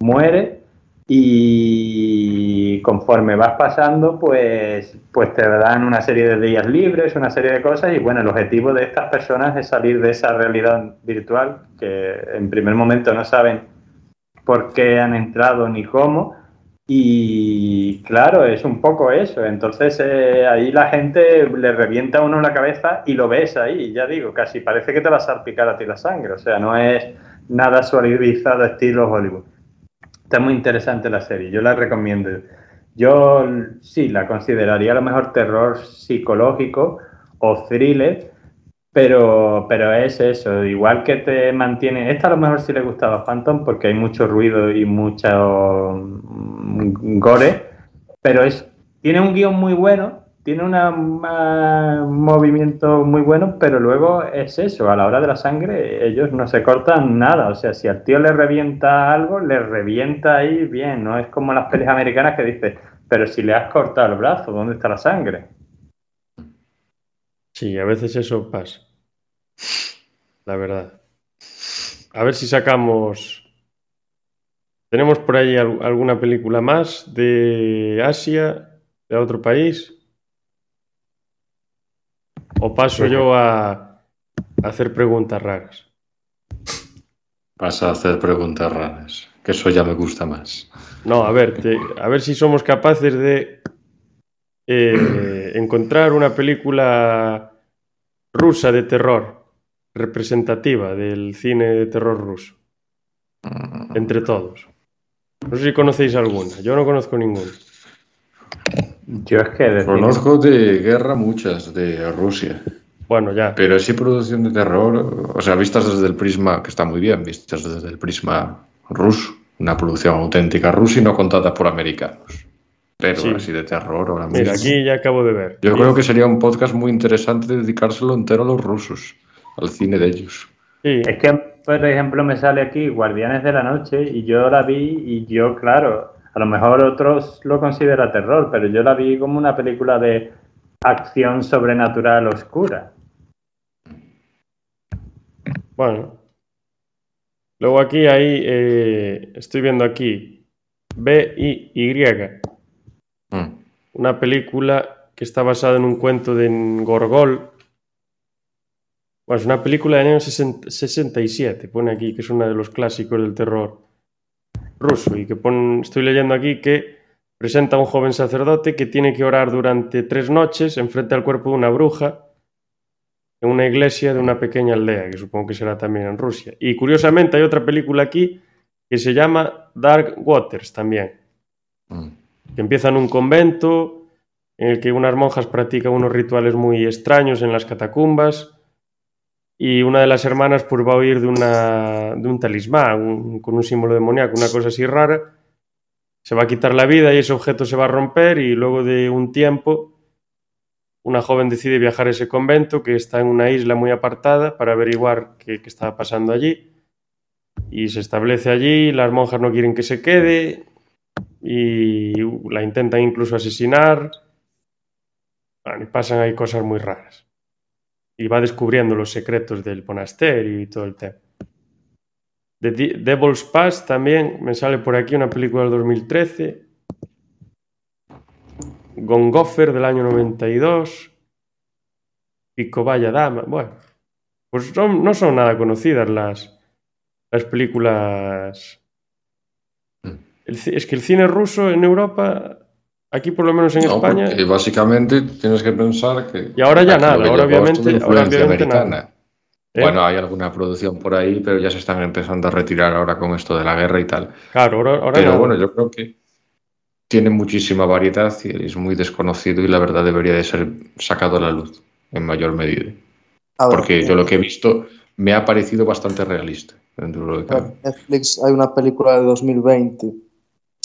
Speaker 4: muere y conforme vas pasando, pues, pues te dan una serie de días libres, una serie de cosas y bueno, el objetivo de estas personas es salir de esa realidad virtual que en primer momento no saben por qué han entrado ni cómo, y claro, es un poco eso. Entonces eh, ahí la gente le revienta a uno la cabeza y lo ves ahí. Ya digo, casi parece que te vas a salpicar a ti la sangre. O sea, no es nada suavizado estilo Hollywood. Está muy interesante la serie. Yo la recomiendo. Yo sí la consideraría a lo mejor terror psicológico o thriller pero, pero es eso, igual que te mantiene. Esta a lo mejor sí le gustaba a Phantom porque hay mucho ruido y mucho mm, gore, pero es tiene un guion muy bueno, tiene un movimiento muy bueno, pero luego es eso, a la hora de la sangre ellos no se cortan nada, o sea, si al tío le revienta algo, le revienta ahí bien, no es como las pelis americanas que dices, pero si le has cortado el brazo, ¿dónde está la sangre?
Speaker 1: Sí, a veces eso pasa. La verdad. A ver si sacamos. ¿Tenemos por ahí alguna película más de Asia, de otro país? ¿O paso yo a, hacer preguntas raras?
Speaker 3: Pasa a hacer preguntas raras, que eso ya me gusta más.
Speaker 1: No, a ver, a ver si somos capaces de eh, encontrar una película rusa de terror representativa del cine de terror ruso. Entre todos. No sé si conocéis alguna. Yo no conozco ninguna.
Speaker 4: Yo es que...
Speaker 3: Conozco de guerra muchas, de Rusia.
Speaker 1: Bueno, ya.
Speaker 3: Pero sí producción de terror, o sea, vistas desde el prisma, que está muy bien, vistas desde el prisma ruso. Una producción auténtica rusa y no contada por americanos pero así de terror ahora mismo.
Speaker 1: Mira, aquí ya acabo de ver.
Speaker 3: Yo creo que sería un podcast muy interesante dedicárselo entero a los rusos, al cine de ellos.
Speaker 4: Sí. Es que, por ejemplo, me sale aquí Guardianes de la Noche y yo la vi y yo, claro, a lo mejor otros lo consideran terror, pero yo la vi como una película de acción sobrenatural oscura.
Speaker 1: Bueno. Luego aquí, ahí, eh, estoy viendo aquí, B-I-Y. Mm. Una película que está basada en un cuento de Gorgol. Bueno, es una película del año 67, pone aquí, que es uno de los clásicos del terror ruso. Y que estoy leyendo aquí que presenta a un joven sacerdote que tiene que orar durante tres noches enfrente al cuerpo de una bruja en una iglesia de una pequeña aldea, que supongo que será también en Rusia. Y curiosamente hay otra película aquí que se llama Dark Waters también. Mm que empieza en un convento en el que unas monjas practican unos rituales muy extraños en las catacumbas y una de las hermanas pues va a oír de, una, de un talismán con un símbolo demoníaco, una cosa así rara, se va a quitar la vida y ese objeto se va a romper y luego de un tiempo una joven decide viajar a ese convento que está en una isla muy apartada para averiguar qué, qué está pasando allí y se establece allí, las monjas no quieren que se quede, y la intentan incluso asesinar. y pasan ahí cosas muy raras. Y va descubriendo los secretos del monasterio y todo el tema. The Devil's Pass también me sale por aquí una película del 2013. Gongoffer del año 92. Pico Vaya Dama. Bueno, pues no son nada conocidas las, las películas es que el cine ruso en Europa, aquí por lo menos en España.
Speaker 3: básicamente tienes que pensar que.
Speaker 1: Y ahora ya nada, ahora obviamente,
Speaker 3: americana. ¿Eh? Bueno, hay alguna producción por ahí, pero ya se están empezando a retirar ahora con esto de la guerra y tal.
Speaker 1: Claro, ahora.
Speaker 3: pero bueno, yo creo que tiene muchísima variedad y es muy desconocido y la verdad debería de ser sacado a la luz en mayor medida.
Speaker 2: Ver,
Speaker 3: Porque yo lo que he visto me ha parecido bastante realista. Dentro de lo que cabe.
Speaker 2: en Netflix hay una película de 2020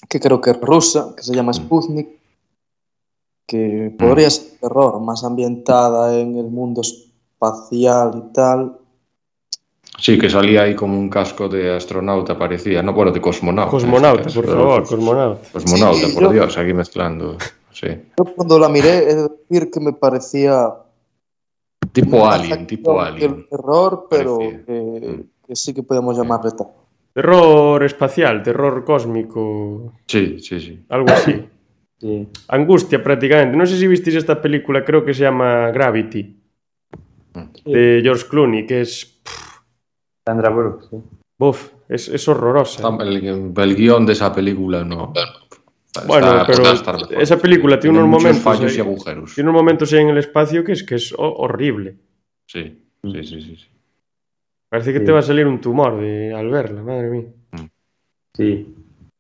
Speaker 2: que creo que es rusa, que se llama Sputnik, que podría ser terror, más ambientada en el mundo espacial y tal.
Speaker 3: Sí, que salía ahí como un casco de astronauta, parecía. No, bueno, de cosmonauta.
Speaker 1: Cosmonauta, por favor, cosmonauta.
Speaker 3: Cosmonauta,
Speaker 2: Sí,
Speaker 3: por
Speaker 2: yo-
Speaker 3: Dios, aquí mezclando. Sí.
Speaker 2: Yo cuando la miré, de decir que me parecía
Speaker 3: Tipo Alien, tipo Alien.
Speaker 2: el terror, pero
Speaker 3: Parecía.
Speaker 2: que, que sí que podemos llamarle tal.
Speaker 1: Terror espacial, terror cósmico,
Speaker 3: Sí, sí, sí.
Speaker 1: algo así. [coughs]
Speaker 4: Sí.
Speaker 1: Angustia prácticamente. No sé si visteis esta película, creo que se llama Gravity, de George Clooney, que es...
Speaker 4: Sandra Bullock, sí.
Speaker 1: Uf, es, es horrorosa.
Speaker 3: El, el guion de esa película no. Está-
Speaker 1: Bueno,
Speaker 3: está-
Speaker 1: pero esa película tiene unos
Speaker 3: muchos
Speaker 1: momentos
Speaker 3: fallos
Speaker 1: ahí-
Speaker 3: y agujeros.
Speaker 1: Tiene unos momentos ahí en el espacio que es que es ho- horrible.
Speaker 3: Sí, sí, sí, sí. sí.
Speaker 1: Parece que
Speaker 4: Sí.
Speaker 1: te va a salir un tumor de, al verla, madre mía.
Speaker 4: Sí.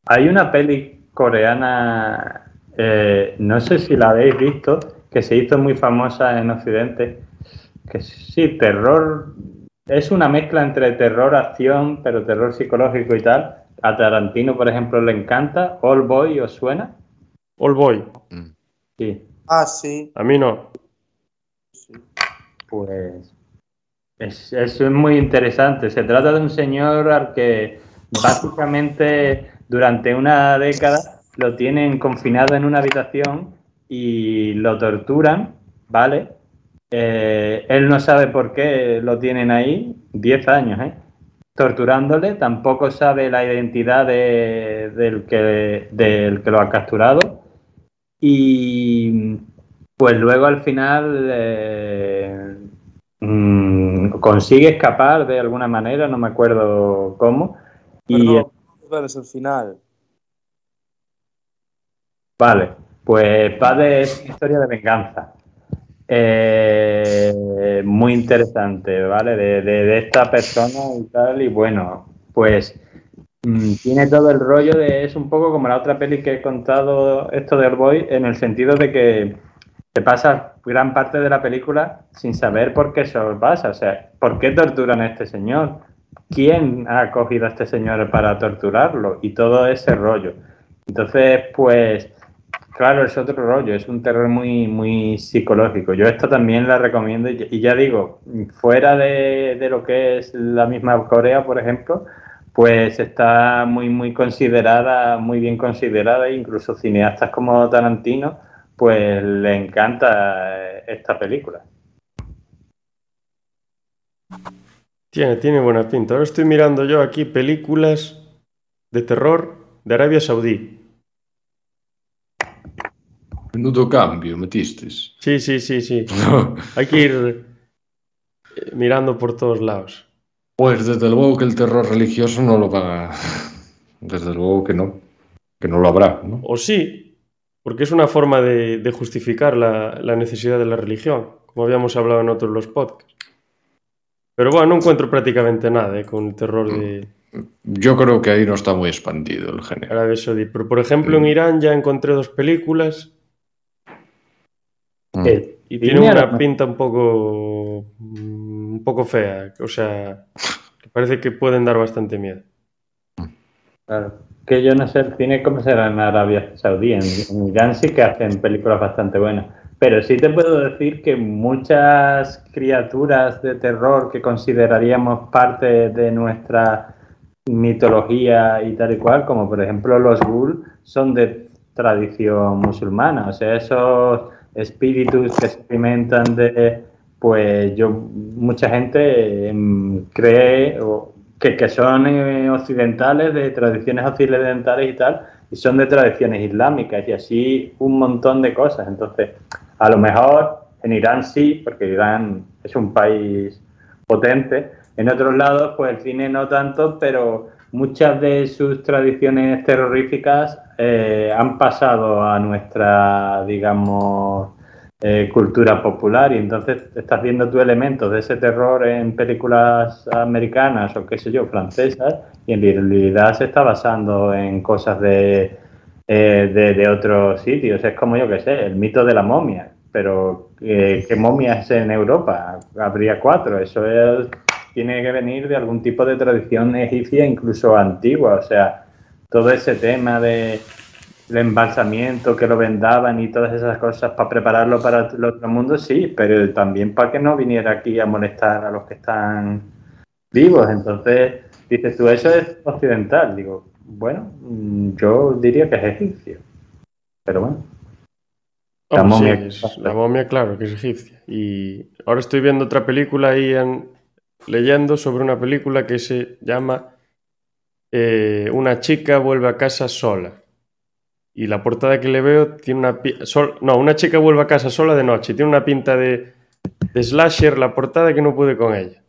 Speaker 4: Hay una peli coreana, eh, no sé si la habéis visto, que se hizo muy famosa en Occidente, que sí, terror, es una mezcla entre terror, acción, pero terror psicológico y tal. A Tarantino, por ejemplo, le encanta. All Boy, ¿os suena?
Speaker 1: All Boy,
Speaker 3: Mm.
Speaker 4: Sí,
Speaker 2: Ah, sí.
Speaker 1: a mí no.
Speaker 4: pues es, es muy interesante. Se trata de un señor al que básicamente durante una década lo tienen confinado en una habitación y lo torturan, ¿vale? Eh, él no sabe por qué lo tienen ahí, 10 años, ¿eh? Torturándole, tampoco sabe la identidad de- del, que, del que lo ha capturado. Y pues luego al final eh, mm, consigue escapar de alguna manera, no me acuerdo cómo. Y
Speaker 2: Perdón, ¿cuál es el final?
Speaker 4: Vale, pues Padre es una historia de venganza. Eh, muy interesante, ¿vale? De, de- de esta persona y tal. Y bueno, pues mm, tiene todo el rollo de. Es un poco como la otra peli que he contado, esto del Boy, en el sentido de que te pasa gran parte de la película sin saber por qué eso pasa. O sea, ¿por qué torturan a este señor? ¿Quién ha cogido a este señor para torturarlo? Y todo ese rollo. Entonces, pues, claro, es otro rollo, es un terror muy, muy psicológico. Yo esto también la recomiendo y, y ya digo, fuera de, de lo que es la misma Corea, por ejemplo, pues está muy, muy considerada, muy bien considerada, e incluso cineastas como Tarantino, pues le encanta eh, esta película.
Speaker 1: Tiene, tiene buena pinta. Ahora estoy mirando yo aquí películas de terror de Arabia Saudí.
Speaker 3: Menudo cambio metistes.
Speaker 1: Sí, sí, sí, sí. [laughs] Hay que ir eh, mirando por todos lados.
Speaker 3: Pues desde luego que el terror religioso no lo van a... [laughs] Desde luego que no. Que no lo habrá, ¿no?
Speaker 1: O sí, porque es una forma de, de justificar la, la necesidad de la religión, como habíamos hablado en otros los podcasts. Pero bueno, no encuentro prácticamente nada eh, con el terror de
Speaker 3: Yo creo que ahí no está muy expandido el género.
Speaker 1: Saudí. Pero por ejemplo, en Irán ya encontré dos películas
Speaker 3: Mm.
Speaker 4: Eh,
Speaker 1: y
Speaker 4: a
Speaker 1: una pinta un poco, mm, un poco fea. O sea, que parece que pueden dar bastante miedo.
Speaker 4: Claro. Que yo no sé el cine cómo será en Arabia Saudí. En, en Irán sí que hacen películas bastante buenas. Pero sí te puedo decir que muchas criaturas de terror que consideraríamos parte de nuestra mitología y tal y cual, como por ejemplo los ghul, son de tradición musulmana. O sea, esos espíritus que se alimentan de, pues yo, mucha gente em, cree o- que, que son eh, occidentales, de tradiciones occidentales y tal, y son de tradiciones islámicas y así un montón de cosas. Entonces, a lo mejor en Irán sí, porque Irán es un país potente. En otros lados, pues el cine no tanto, pero muchas de sus tradiciones terroríficas eh, han pasado a nuestra, digamos, eh, cultura popular y entonces estás viendo tú elementos de ese terror en películas americanas o qué sé yo, francesas y en realidad se está basando en cosas de, eh, de, otros sitios. Es como yo que sé, el mito de la momia, pero ¿qué, qué momias en Europa? Habría cuatro. Eso es- tiene que venir de algún tipo de tradición egipcia, incluso antigua. O sea, todo ese tema de el embalsamiento, que lo vendaban y todas esas cosas para prepararlo para el otro mundo, sí, pero también para que no viniera aquí a molestar a los que están vivos. Entonces, dices tú, eso es occidental. Digo, bueno, mm, yo diría que es egipcio. Pero bueno. La
Speaker 1: sí,
Speaker 4: momia.
Speaker 1: es- la momia, claro, que es egipcia. Y ahora estoy viendo otra película ahí en- leyendo sobre una película que se llama eh, Una chica vuelve a casa sola. Y la portada que le veo tiene una... sol- no, una chica vuelve a casa sola de noche. Tiene una pinta de, de slasher la portada que no pude con ella.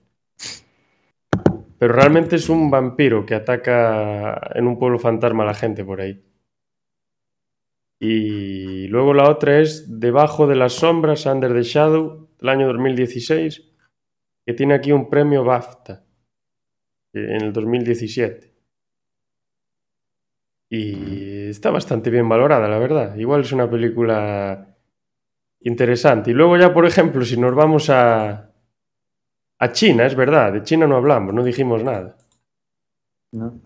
Speaker 1: Pero realmente es un vampiro que ataca en un pueblo fantasma a la gente por ahí. Y luego la otra es Debajo de las sombras, Under the Shadow, del año 2016, que tiene aquí un premio BAFTA eh, en el 2017. Y está bastante bien valorada, la verdad. Igual es una película interesante. Y luego ya, por ejemplo, si nos vamos a, a China, es verdad, de China no hablamos, no dijimos nada.
Speaker 4: ¿no?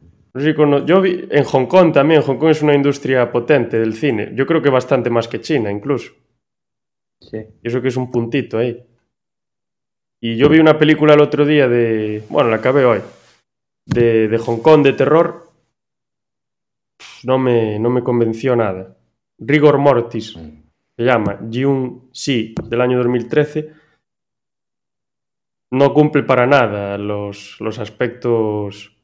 Speaker 1: Yo vi en Hong Kong también, Hong Kong es una industria potente del cine. Yo creo que bastante más que China incluso.
Speaker 4: Sí.
Speaker 1: Y eso que es un puntito ahí. Y yo vi una película el otro día de. Bueno, la acabé hoy. De, de Hong Kong de terror. No me, no me convenció nada. Rigor Mortis se llama. Jung Si, del año 2013. No cumple para nada los, los aspectos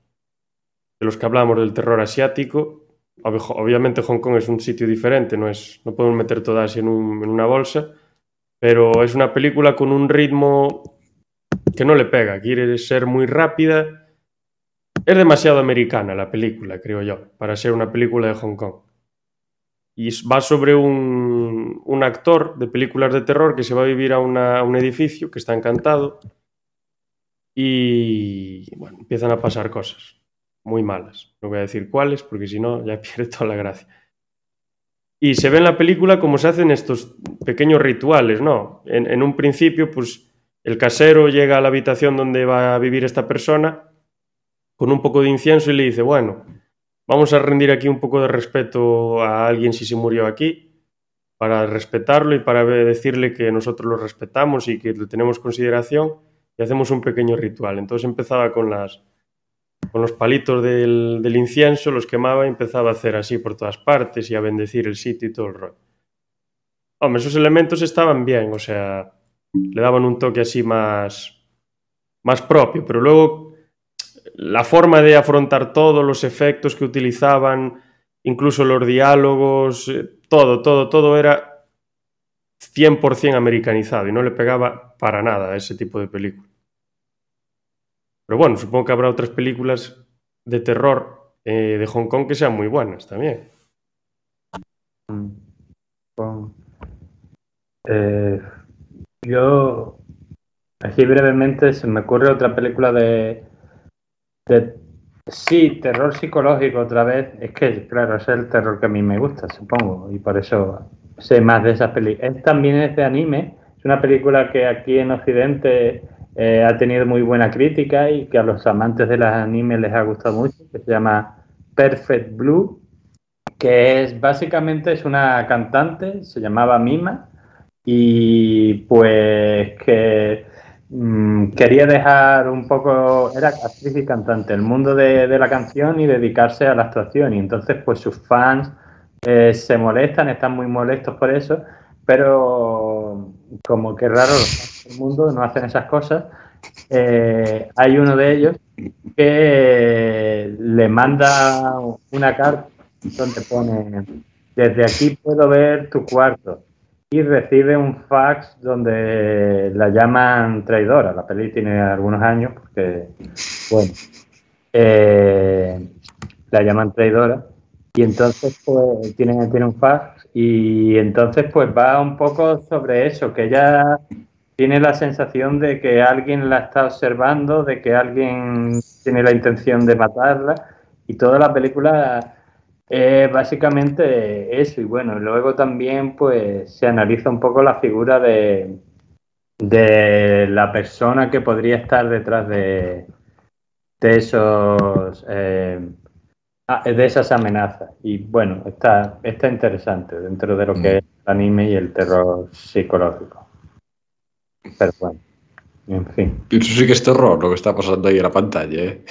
Speaker 1: de los que hablamos del terror asiático. Ob- Obviamente Hong Kong es un sitio diferente, no, es, no podemos meter toda Asia en, un- en una bolsa, pero es una película con un ritmo que no le pega, quiere ser muy rápida. Es demasiado americana la película, creo yo, para ser una película de Hong Kong. Y va sobre un, un actor de películas de terror que se va a vivir a, una- un edificio que está encantado y bueno, empiezan a pasar cosas muy malas. No voy a decir cuáles porque si no ya [laughs] pierde toda la gracia. Y se ve en la película cómo se hacen estos pequeños rituales, ¿no? En, en un principio, pues el casero llega a la habitación donde va a vivir esta persona con un poco de incienso y le dice, bueno, vamos a rendir aquí un poco de respeto a alguien si se murió aquí, para respetarlo y para decirle que nosotros lo respetamos y que le tenemos consideración y hacemos un pequeño ritual. Entonces empezaba con las con los palitos del, del incienso, los quemaba y empezaba a hacer así por todas partes y a bendecir el sitio y todo el rollo. Hombre, esos elementos estaban bien, o sea, le daban un toque así más, más propio, pero luego la forma de afrontar todo, los efectos que utilizaban, incluso los diálogos, eh, todo, todo, todo era 100% americanizado y no le pegaba para nada a ese tipo de película. Pero bueno, supongo que habrá otras películas de terror eh, de Hong Kong que sean muy buenas también.
Speaker 4: Mm. Con- eh, yo, así brevemente, se me ocurre otra película de, Sí, terror psicológico otra vez. Es que, claro, es el terror que a mí me gusta, supongo, y por eso sé más de esas películas. También es de anime, es una película que aquí en Occidente eh, ha tenido muy buena crítica y que a los amantes de los animes les ha gustado mucho, que se llama Perfect Blue que es básicamente es una cantante, se llamaba Mima, y pues que mm, quería dejar un poco, era actriz y cantante, el mundo de, de la canción y dedicarse a la actuación. Y entonces pues sus fans eh, se molestan, están muy molestos por eso, pero como que raro, del mundo no hacen esas cosas. Eh, hay uno de ellos que le manda una carta donde pone desde aquí puedo ver tu cuarto y recibe un fax donde la llaman traidora. La peli tiene algunos años porque, bueno, eh, la llaman traidora. Y entonces pues tiene, tiene un fax. Y entonces pues va un poco sobre eso, que ella tiene la sensación de que alguien la está observando, de que alguien tiene la intención de matarla. Y toda la película Eh, básicamente eso, y bueno, luego también pues se analiza un poco la figura de, de la persona que podría estar detrás de, de esos eh, de esas amenazas. Y bueno, está, está interesante dentro de lo que
Speaker 3: Mm.
Speaker 4: es el anime y el terror psicológico. Pero bueno, en fin.
Speaker 3: Eso sí que es terror lo que está pasando ahí en la pantalla, ¿eh?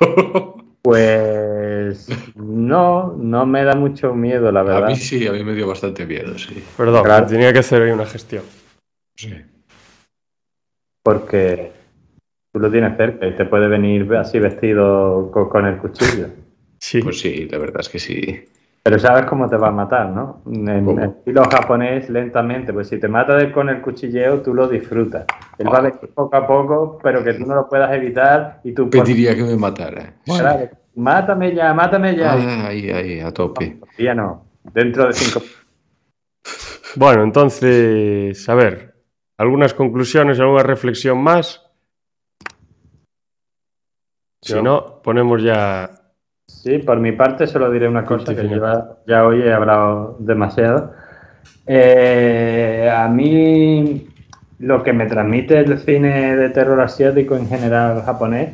Speaker 3: [laughs]
Speaker 4: Pues no, no me da mucho miedo, la
Speaker 3: a
Speaker 4: verdad.
Speaker 3: mí sí, a mí me dio bastante miedo, sí.
Speaker 1: Perdón,
Speaker 4: Claro.
Speaker 1: tenía que hacer ahí una gestión.
Speaker 3: Sí.
Speaker 4: Porque tú lo tienes cerca y te puede venir así vestido co- con, el cuchillo.
Speaker 1: Sí,
Speaker 3: Pues sí, la verdad es que sí.
Speaker 4: Pero sabes cómo te va a matar, ¿no? En estilo japonés, lentamente. Pues si te mata de- con el cuchilleo, tú lo disfrutas. Él va a venir poco a poco, pero que tú no lo puedas evitar y tú... por-
Speaker 3: Pediría que me matara.
Speaker 4: Claro, mátame ya, mátame ya.
Speaker 3: Ah, ahí, ahí, a tope.
Speaker 4: Ya no. Dentro de cinco...
Speaker 1: Bueno, entonces, a ver, algunas conclusiones, alguna reflexión más. Si no, ponemos ya.
Speaker 4: Sí, por mi parte solo diré una cosa que
Speaker 1: final.
Speaker 4: ya hoy he hablado demasiado. Eh, a mí lo que me transmite el cine de terror asiático en general japonés,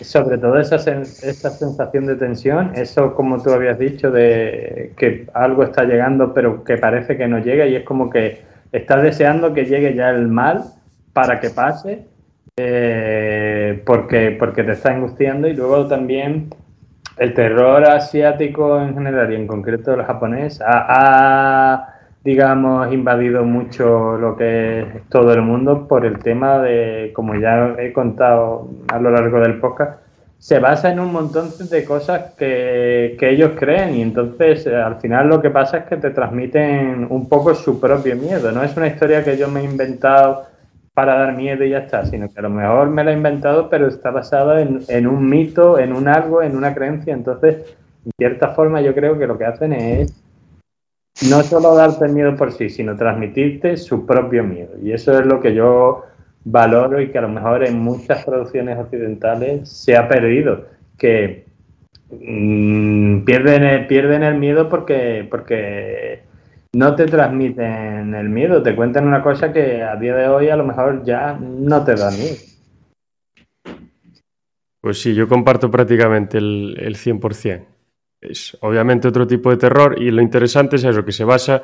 Speaker 4: sobre todo esa, sen- esa sensación de tensión, eso como tú habías dicho, de que algo está llegando pero que parece que no llega y es como que estás deseando que llegue ya el mal para que pase eh, porque, porque te está angustiando y luego también el terror asiático en general y en concreto el japonés ha, digamos, invadido mucho lo que es todo el mundo por el tema de, como ya he contado a lo largo del podcast, se basa en un montón de cosas que, que ellos creen y entonces eh, al final lo que pasa es que te transmiten un poco su propio miedo. No es una historia que yo me he inventado para dar miedo y ya está, sino que a lo mejor me la he inventado, pero está basada en, un mito, en un algo, en una creencia. Entonces, en cierta forma, yo creo que lo que hacen es no solo darte miedo por sí, sino transmitirte su propio miedo. Y eso es lo que yo valoro y que a lo mejor en muchas producciones occidentales se ha perdido, que mm, pierden, el, pierden el miedo porque, porque no te transmiten el miedo, te cuentan una cosa que a día de hoy a lo mejor ya no te da miedo.
Speaker 1: Pues sí, yo comparto prácticamente el, el 100%. Es obviamente otro tipo de terror y lo interesante es eso, que se basa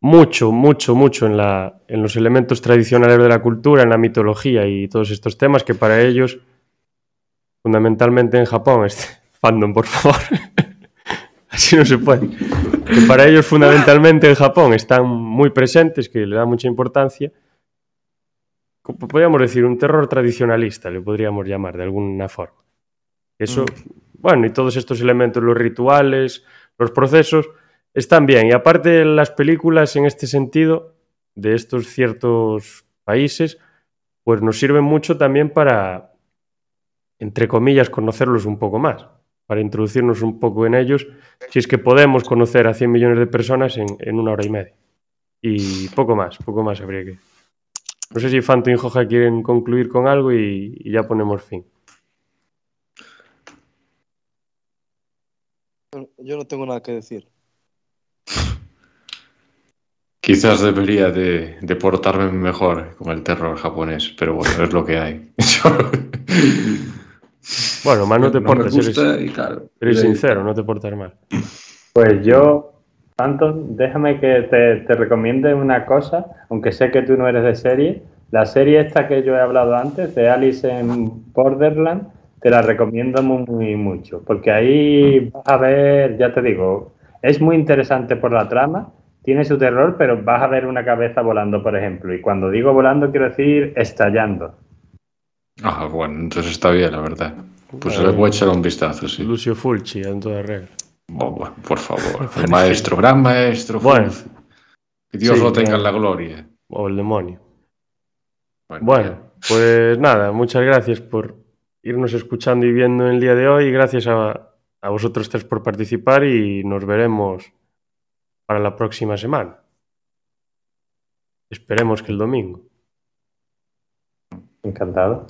Speaker 1: mucho, mucho, mucho en, la, en los elementos tradicionales de la cultura, en la mitología y todos estos temas que para ellos, fundamentalmente en Japón, [laughs] este fandom, por favor, [laughs] así no se puede, que para ellos fundamentalmente en Japón están muy presentes, que le da mucha importancia. Como Podríamos decir un terror tradicionalista, le podríamos llamar de alguna forma. Eso, bueno, y todos estos elementos, los rituales, los procesos, están bien. Y aparte las películas en este sentido, de estos ciertos países, pues nos sirven mucho también para, entre comillas, conocerlos un poco más, para introducirnos un poco en ellos, si es que podemos conocer a 100 millones de personas en, en una hora y media. Y poco más, poco más habría que... No sé si Fanto y Joja quieren concluir con algo y, y ya ponemos fin.
Speaker 2: Yo no tengo nada que decir. [laughs]
Speaker 3: Quizás debería de, de portarme mejor con el terror japonés, pero bueno, es lo que hay. [laughs]
Speaker 1: Bueno, más no te
Speaker 3: me
Speaker 1: portas, eres,
Speaker 3: gusta y claro.
Speaker 1: eres
Speaker 3: Y-
Speaker 1: sincero, no te portas mal.
Speaker 4: Pues yo, Anton, déjame que te, te recomiende una cosa, aunque sé que tú no eres de serie. La serie esta que yo he hablado antes, de Alice en Borderland, te la recomiendo muy, muy mucho, porque ahí vas a ver, ya te digo, es muy interesante por la trama, tiene su terror, pero vas a ver una cabeza volando, por ejemplo. Y cuando digo volando, quiero decir estallando.
Speaker 3: Ah, bueno, entonces está bien, la verdad. Pues le voy a echar un vistazo, sí.
Speaker 1: Lucio Fulci, en toda regla.
Speaker 3: Bueno, bueno, por favor. [laughs] El maestro, gran maestro.
Speaker 1: Bueno.
Speaker 3: Fulci. Que Dios
Speaker 1: Sí,
Speaker 3: lo tenga en la gloria.
Speaker 1: O el demonio. Bueno, pues nada, muchas gracias por irnos escuchando y viendo en el día de hoy. Gracias a, a vosotros tres por participar y nos veremos para la próxima semana. Esperemos que el domingo.
Speaker 4: Encantado.